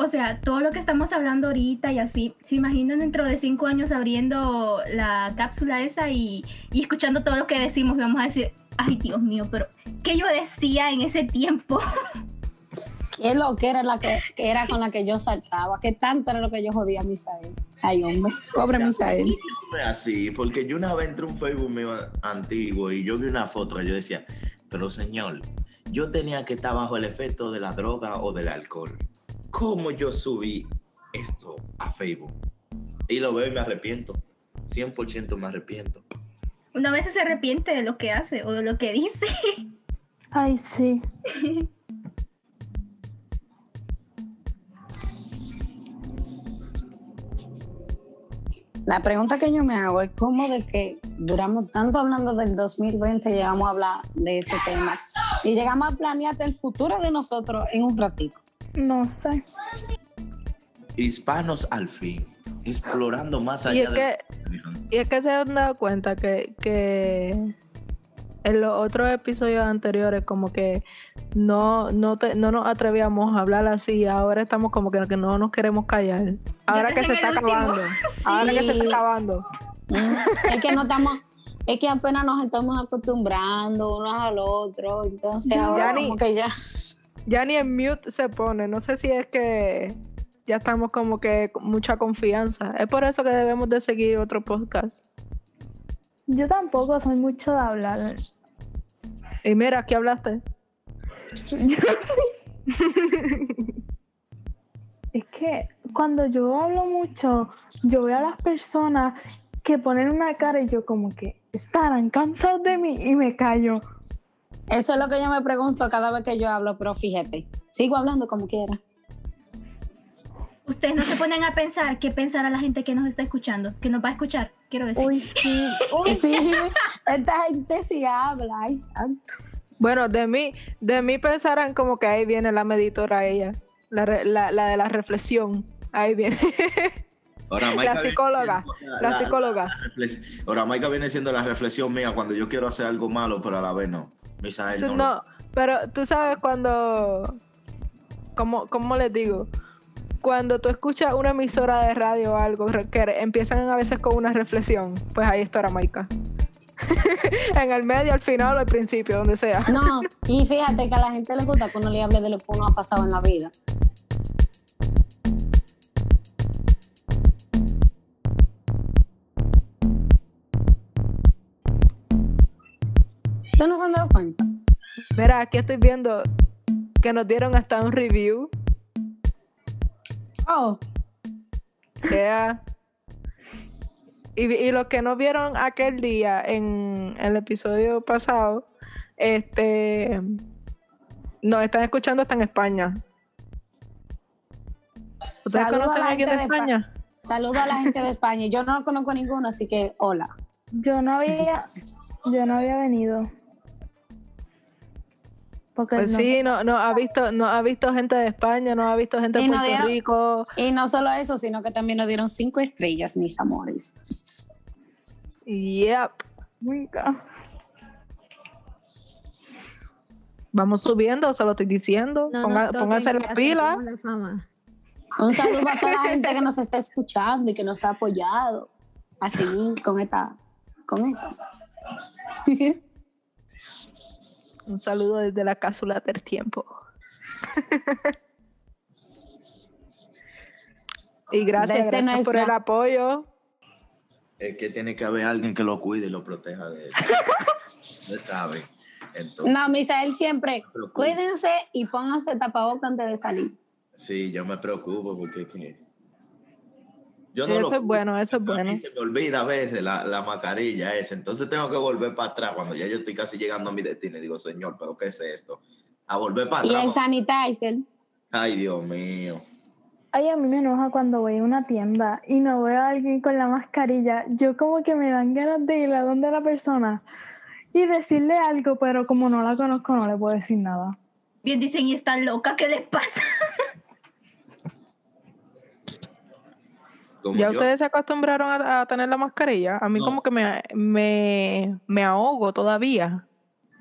o sea, todo lo que estamos hablando ahorita y así, ¿se imaginan dentro de cinco años abriendo la cápsula esa y, y escuchando todo lo que decimos? Y vamos a decir, ay Dios mío, pero ¿qué yo decía en ese tiempo? [LAUGHS] ¿Qué lo que era la que, que era con la que yo saltaba? ¿Qué tanto era lo que yo jodía a Misael? Ay, hombre, pobre Misael. Así, porque yo una vez entré un Facebook mío antiguo y yo vi una foto que yo decía, pero señor, yo tenía que estar bajo el efecto de la droga o del alcohol. ¿Cómo yo subí esto a Facebook? Y lo veo y me arrepiento. 100% me arrepiento. Una vez se arrepiente de lo que hace o de lo que dice. [LAUGHS] Ay, sí. La pregunta que yo me hago es cómo de que duramos tanto hablando del 2020 llegamos a hablar de este tema y llegamos a planear el futuro de nosotros en un ratito. No sé. Hispanos al fin, explorando más Y allá es de... que, y es que se han dado cuenta que, que en los otros episodios anteriores como que no, no, te- no nos atrevíamos a hablar así, ahora estamos como que, que no nos queremos callar. [LAUGHS] Ahora que se está último. acabando. Ahora que se está acabando. Es que no estamos, es que apenas nos estamos acostumbrando unos al otro, entonces Ya ahora ni- como que ya. Ya ni en mute se pone. No sé si es que ya estamos como que con mucha confianza. Es por eso que debemos de seguir otro podcast. Yo tampoco soy mucho de hablar. Y mira, aquí hablaste. [LAUGHS] Es que cuando yo hablo mucho, yo veo a las personas que ponen una cara y yo como que estarán cansados de mí y me callo. Eso es lo que yo me pregunto cada vez que yo hablo, pero fíjate, sigo hablando como quiera. Ustedes no se ponen a pensar qué pensará la gente que nos está escuchando, que nos va a escuchar, quiero decir. Uy, sí. Uy, [LAUGHS] Sí, esta gente sí habla, ay, santo. Bueno, de mí, de mí pensarán como que ahí viene la meditora ella. La, re- la, la de la reflexión. Ahí viene. [LAUGHS] Ahora, La viene psicóloga, siendo la psicóloga. la Ahora, Maika viene siendo la reflexión mía cuando yo quiero hacer algo malo, pero a la vez no. Misael no. no, pero tú sabes cuando, ¿cómo, ¿cómo les digo? Cuando tú escuchas una emisora de radio o algo que empiezan a veces con una reflexión, pues ahí está Maika. [LAUGHS] en el medio, al final o al principio, donde sea. No, y fíjate que a la gente le gusta que uno le hable de lo que uno ha pasado en la vida. ¿Ustedes no se han dado cuenta? Mira, aquí estoy viendo que nos dieron hasta un review. Oh, Yeah. Y, y los que no vieron aquel día en el episodio pasado, este nos están escuchando hasta en España. ¿Ustedes Saludo conocen la a alguien de gente de España? saludo a la gente de España. Yo no conozco ninguno, así que hola. yo no había, yo no había venido. Porque Pues no- sí, no, no ha visto, no ha visto gente de España, no ha visto gente de Puerto dieron- Rico. Y no solo eso, sino que también nos dieron cinco estrellas, mis amores. Yep. Nunca. Vamos subiendo, se lo estoy diciendo. No Ponga- pónganse las pilas. la fama. Un saludo a toda la [LAUGHS] gente que nos está escuchando y que nos ha apoyado a seguir con esta. Con esta. [LAUGHS] Un saludo desde la cápsula del tiempo. [LAUGHS] y gracias, gracias por el apoyo. Es que tiene que haber alguien que lo cuide y lo proteja de él. [LAUGHS] Ustedes saben. Entonces, No, Misael siempre, cuídense y pónganse tapabocas antes de salir. sí, yo me preocupo porque es que. Yo no lo eso es cuido. bueno, eso es bueno. se me olvida a veces la, la mascarilla esa. Entonces tengo que volver para atrás cuando ya yo estoy casi llegando a mi destino. Y digo, Señor, ¿pero qué es esto? A volver para Y el atrás. sanitizer. Ay, Dios mío. Ay, a mí me enoja cuando voy a una tienda y no veo a alguien con la mascarilla. Yo como que me dan ganas de ir a donde la persona y decirle algo, pero como no la conozco no le puedo decir nada. Bien dicen, y está loca, ¿qué les pasa? [LAUGHS] Como ¿Ya yo- ustedes se acostumbraron a, a tener la mascarilla? A mí No. como que me, me, me ahogo todavía.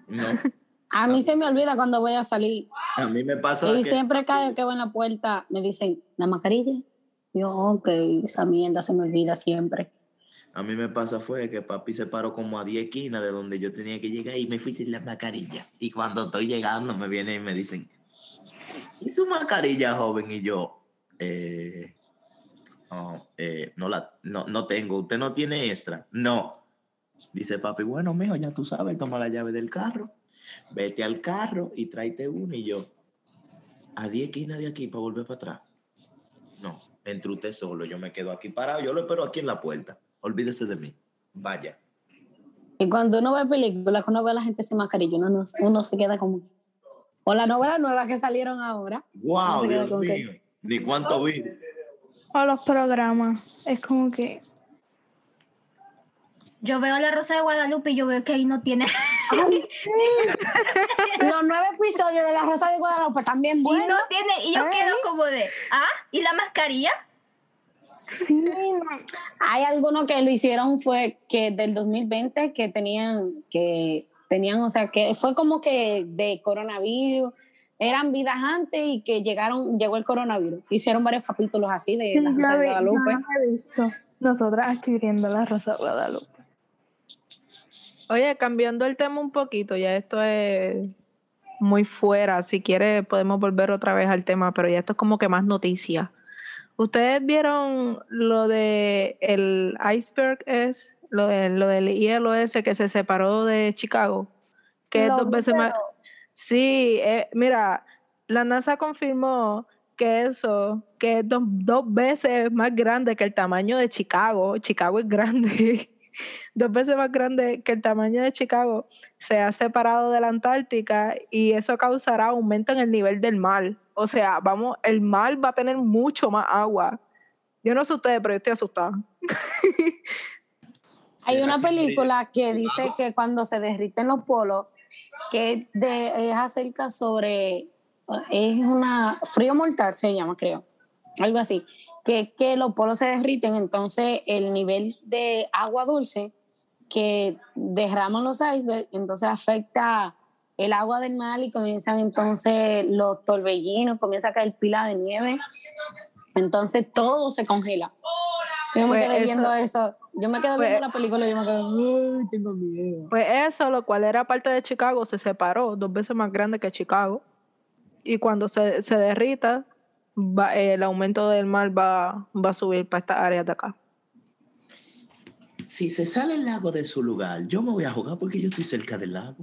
No, [LAUGHS] A mí se me olvida cuando voy a salir. a mí me pasa Y que siempre que que voy en la puerta me dicen, ¿la mascarilla? Yo, ok, esa mierda se me olvida siempre. a mí me pasa fue que papi se paró como a 10 esquinas de donde yo tenía que llegar y me fui sin la mascarilla. Y cuando estoy llegando me vienen y me dicen, ¿y su mascarilla, joven? Y yo, eh, no, eh, no la, no, no tengo. ¿Usted no tiene extra? No. Dice papi, bueno, mijo, ya tú sabes, toma la llave del carro, vete al carro y tráete uno. Y yo, a 10 esquinas de aquí para volver para atrás. No, entre usted solo, yo me quedo aquí parado, yo lo espero aquí en la puerta. Olvídese de mí. Vaya. Y cuando uno ve películas, cuando uno ve a la gente sin mascarilla, uno, no- uno se queda como... O las novelas nuevas que salieron ahora. Wow, Dios mío. Ni cuánto vi. O los programas. Es como que... Yo veo la Rosa de Guadalupe y yo veo que ahí no tiene. [LAUGHS] [LAUGHS] Los nueve episodios de La Rosa de Guadalupe también Y buenos. no tiene. Y yo ¿Eh? quedo como de. ¿Ah? ¿Y la mascarilla? Sí. Hay algunos que lo hicieron fue que del 2020 que tenían que tenían, o sea, que fue como que de coronavirus, eran vidas antes y que llegaron llegó el coronavirus. Hicieron varios capítulos así de Sí, La Rosa de Guadalupe. no he visto. Nosotras escribiendo la Rosa de Guadalupe. Oye, cambiando el tema un poquito, ya esto es muy fuera. Si quiere, podemos volver otra vez al tema, pero ya esto es como que más noticia. ¿Ustedes vieron lo de el iceberg es lo, de, lo del hielo ese que se separó de Chicago, que es dos veces más. Sí, eh, mira, la NASA confirmó que eso, que es dos, dos veces más grande que el tamaño de Chicago. Chicago es grande. [LAUGHS] dos veces más grande que el tamaño de Chicago, se ha separado de la Antártica y eso causará aumento en el nivel del mar. O sea, vamos, el mar va a tener mucho más agua. Yo no sé ustedes, pero yo estoy asustada. [LAUGHS] Hay ¿Será una película que dice que cuando se derriten los polos, que es de, es acerca sobre, es una, frío mortal se llama, creo, algo así, que, que los polos se derriten, entonces el nivel de agua dulce que derraman los icebergs, entonces afecta el agua del mar y comienzan entonces los torbellinos, comienza a caer pila de nieve, entonces todo se congela. Yo me Pues quedé eso- viendo eso, yo me quedé pues- viendo la película y yo me quedé, ay, tengo miedo. Pues eso, lo cual era parte de Chicago, se separó, dos veces más grande que Chicago. Y cuando se, se derrita, va- eh, el aumento del mar va, va a subir para estas áreas de acá. Si se sale el lago de su lugar, yo me voy a jugar porque yo estoy cerca del lago.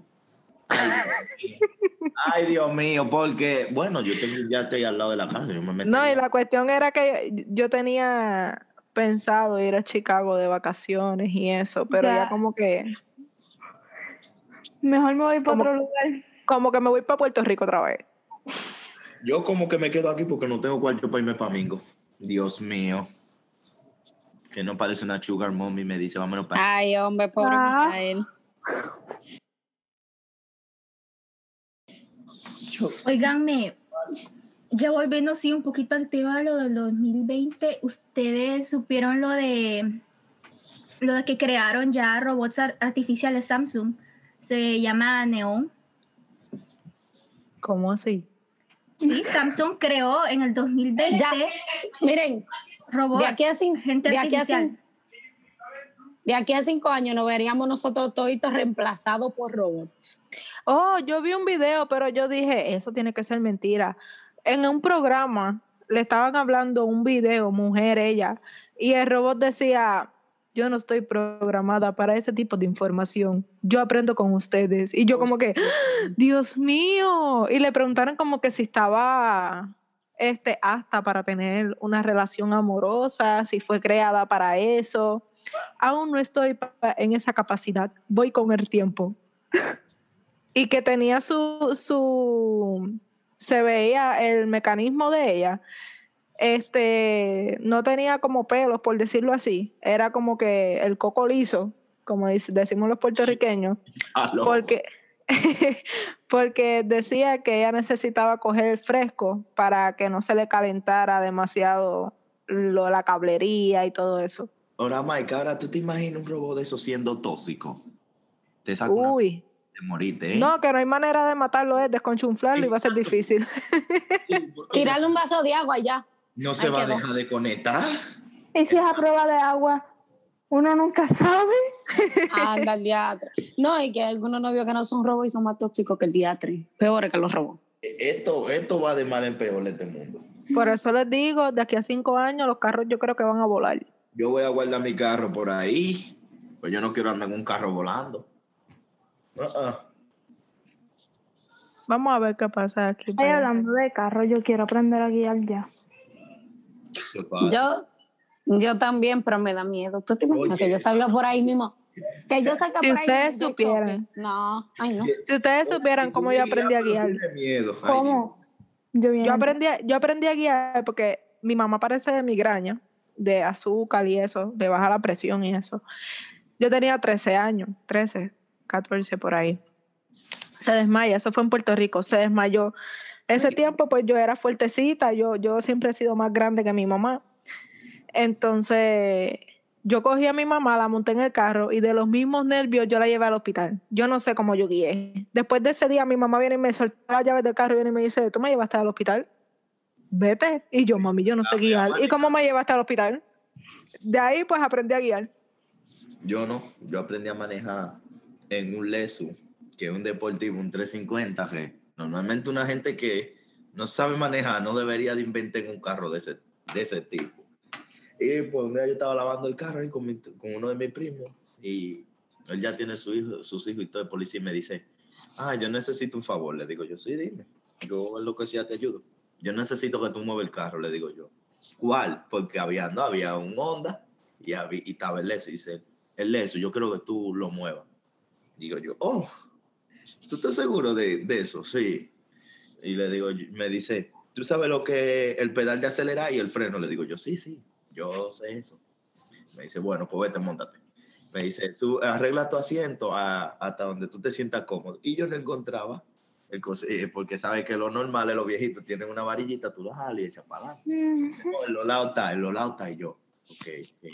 Ay, Dios mío. [LAUGHS] Ay, Dios mío, porque, bueno, yo tengo, ya estoy al lado de la casa, yo me metí. No, y la cuestión era que yo tenía pensado ir a Chicago de vacaciones y eso, pero ya, Ya. como que Mejor me voy para otro lugar. como que me voy para Puerto Rico otra vez. Yo como que me quedo aquí porque no tengo cuarto para irme para Mingo. Dios mío. Que no parece una sugar mommy, me dice, vámonos para... Ay, hombre, pobre Ah. Misael. Oiganme, ya volviendo así un poquito al tema de lo del 2020, ¿ustedes supieron lo de lo de que crearon ya robots ar- artificiales Samsung? Se llama Neon. ¿Cómo así? Sí, Samsung creó en el 2020 Ya, miren, robots. de aquí a, cin- gente de aquí a cin- artificial. de aquí a cinco años nos veríamos nosotros toditos reemplazados por robots. Oh, yo vi un video, pero yo dije, eso tiene que ser mentira. En un programa le estaban hablando un video, mujer ella, y el robot decía, yo no estoy programada para ese tipo de información. Yo aprendo con ustedes. Y yo como que. Dios mío. Y le preguntaron como que si estaba este apta para tener una relación amorosa, si fue creada para eso. Aún no estoy en esa capacidad. Voy con el tiempo [LAUGHS] y que tenía su, su, se veía el mecanismo de ella, este, no tenía como pelos, por decirlo así, era como que el coco liso, como decimos los puertorriqueños, Aló. [LAUGHS] porque, [LAUGHS] porque decía que ella necesitaba coger el fresco para que no se le calentara demasiado lo, la cablería y todo eso. Ahora, Mike, ahora tú te imaginas un robot de eso siendo tóxico. Te saca una Uy, de morirte, ¿eh? no, que no hay manera de matarlo, es desconchunflarlo y va a ser difícil. Tirarle un vaso de agua ya. No se Ahí va a dejar de conectar. Y si es a prueba de agua, uno nunca sabe. Anda al diatre. No, y que hay algunos novios que no son robots y son más tóxicos que el diatre. Peores que los robots. Esto, esto va de mal en peor este mundo. Por eso les digo, de aquí a cinco años los carros yo creo que van a volar. Yo voy a guardar mi carro por ahí. Pues yo no quiero andar en un carro volando. Uh-uh. Vamos a ver qué pasa aquí. Para- hablando de carro, yo quiero aprender a guiar ya. Yo, yo también, pero me da miedo. ¿Tú te imaginas Oye. que yo salga por ahí mismo? Que yo salga Si por ahí ustedes yo supieran. No, ay no. Si ustedes supieran cómo yo aprendí a guiar. Miedo. ¿Cómo? Yo, Yo aprendí, a- yo aprendí a guiar porque mi mamá padece de migraña, de azúcar y eso, de bajar la presión y eso. Yo tenía 13 años, 13, 14 por ahí. Se desmaya, eso fue en Puerto Rico, se desmayó. Ese tiempo pues yo era fuertecita, yo, yo siempre he sido más grande que mi mamá. Entonces yo cogí a mi mamá, la monté en el carro y de los mismos nervios yo la llevé al hospital. Yo no sé cómo yo guié. Después de ese día mi mamá viene y me soltó las llaves del carro y viene y me dice, ¿tú me llevaste al hospital? Vete. Y yo, mami, yo no sé guiar. ¿Y cómo me llevaste al hospital? De ahí pues aprendí a guiar. Yo no, yo aprendí a manejar en un Lesu, que es un deportivo, un 350, que normalmente una gente que no sabe manejar no debería de inventar un carro de ese, de ese tipo. Y pues un día yo estaba lavando el carro ahí con, mi- con uno de mis primos Y él ya tiene su hijo, sus hijos y todo de policía y me dice, ah, yo necesito un favor. Le digo yo, sí, dime. Yo lo que sea te ayudo. Yo necesito que tú muevas el carro, le digo yo. ¿Cuál? Porque había, no, había un Honda y, había, y estaba el Leso. Dice, el Leso, yo creo que tú lo muevas. Digo yo, oh, ¿tú estás seguro de, de eso? Sí. Y le digo, me dice, ¿tú sabes lo que el pedal de acelerar y el freno? Le digo yo, sí, sí, yo sé eso. Me dice, bueno, pues vete, montate. Me dice, arregla tu asiento a- hasta donde tú te sientas cómodo. Y yo no encontraba, el eh, porque sabes que lo normal es los viejitos tienen una varillita, tú lo jalas y echas para adelante. No, en los lados está, en los lados está y yo. Ok, ok.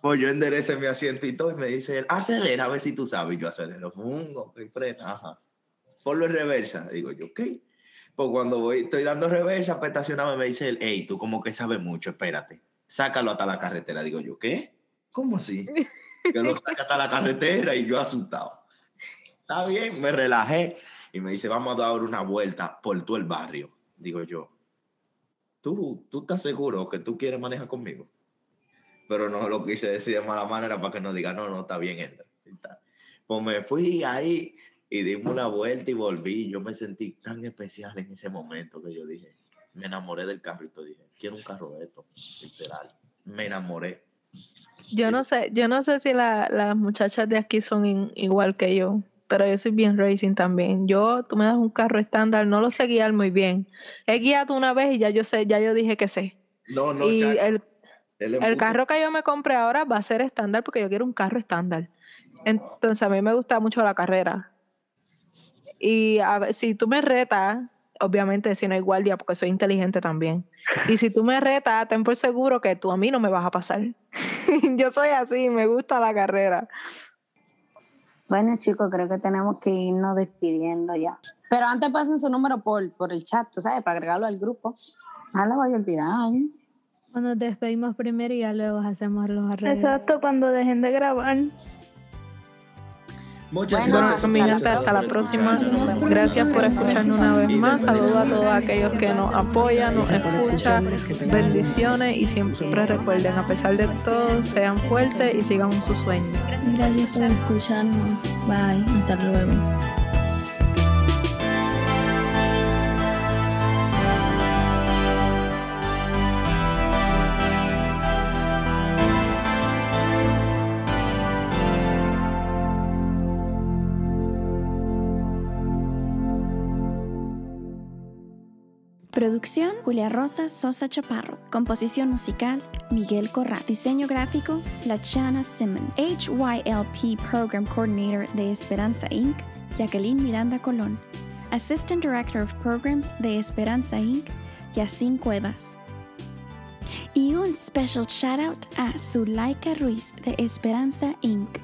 Pues yo enderecé mi asiento y me dice, él, acelera a ver si tú sabes. Yo acelero, fungo, y frena, ajá. Ponlo en reversa. Digo yo, ok. Pues cuando voy, estoy dando reversa para estacionarme, me dice él, hey, tú como que sabes mucho, espérate. Sácalo hasta la carretera. Digo yo, ¿qué? ¿Cómo así? Que lo saca hasta la carretera y yo asustado. Está bien, me relajé y me dice, vamos a dar una vuelta por todo el barrio. Digo yo, ¿tú, tú estás seguro que tú quieres manejar conmigo? Pero no lo quise decir de mala manera para que no diga, no, no, está bien, entra. Pues me fui ahí y dimos una vuelta y volví. Yo me sentí tan especial en ese momento que yo dije, me enamoré del carro y todo. Dije, quiero un carro de esto, literal. Me enamoré. Yo no sé, yo no sé si la- las muchachas de aquí son in- igual que yo, pero yo soy bien racing también. Yo, tú me das un carro estándar, no lo sé guiar muy bien. He guiado una vez y ya yo sé, ya yo dije que sé. No, no, y el, el carro que yo me compré ahora va a ser estándar porque yo quiero un carro estándar. Entonces a mí me gusta mucho la carrera. Y a ver, si tú me retas, obviamente si no hay guardia porque soy inteligente también. Y si tú me retas, ten por seguro que tú a mí no me vas a pasar. [LAUGHS] yo soy así, me gusta la carrera. Bueno, chicos, creo que tenemos que irnos despidiendo ya. Pero antes pasen su número por, por el chat, tú sabes, para agregarlo al grupo. No lo voy a olvidar. ¿eh? Bueno, Nos despedimos primero y ya luego hacemos los arreglos. Exacto, cuando dejen de grabar. Muchas Bueno, gracias. gente, hasta la próxima. Gracias por escucharnos una vez más. Saludos a todos aquellos que nos apoyan, nos escuchan. Bendiciones y siempre recuerden, a pesar de todo, sean fuertes y sigan sus sueños. Gracias por escucharnos. Bye. Hasta luego. Producción Julia Rosa Sosa Chaparro. Composición musical Miguel Corral. Diseño gráfico Lachana Simon. HYLP Program Coordinator de Esperanza Inc. Jacqueline Miranda Colón. Assistant Director of Programs de Esperanza Inc. Yacine Cuevas. Y un special shout out a Zulaika Ruiz de Esperanza Inc.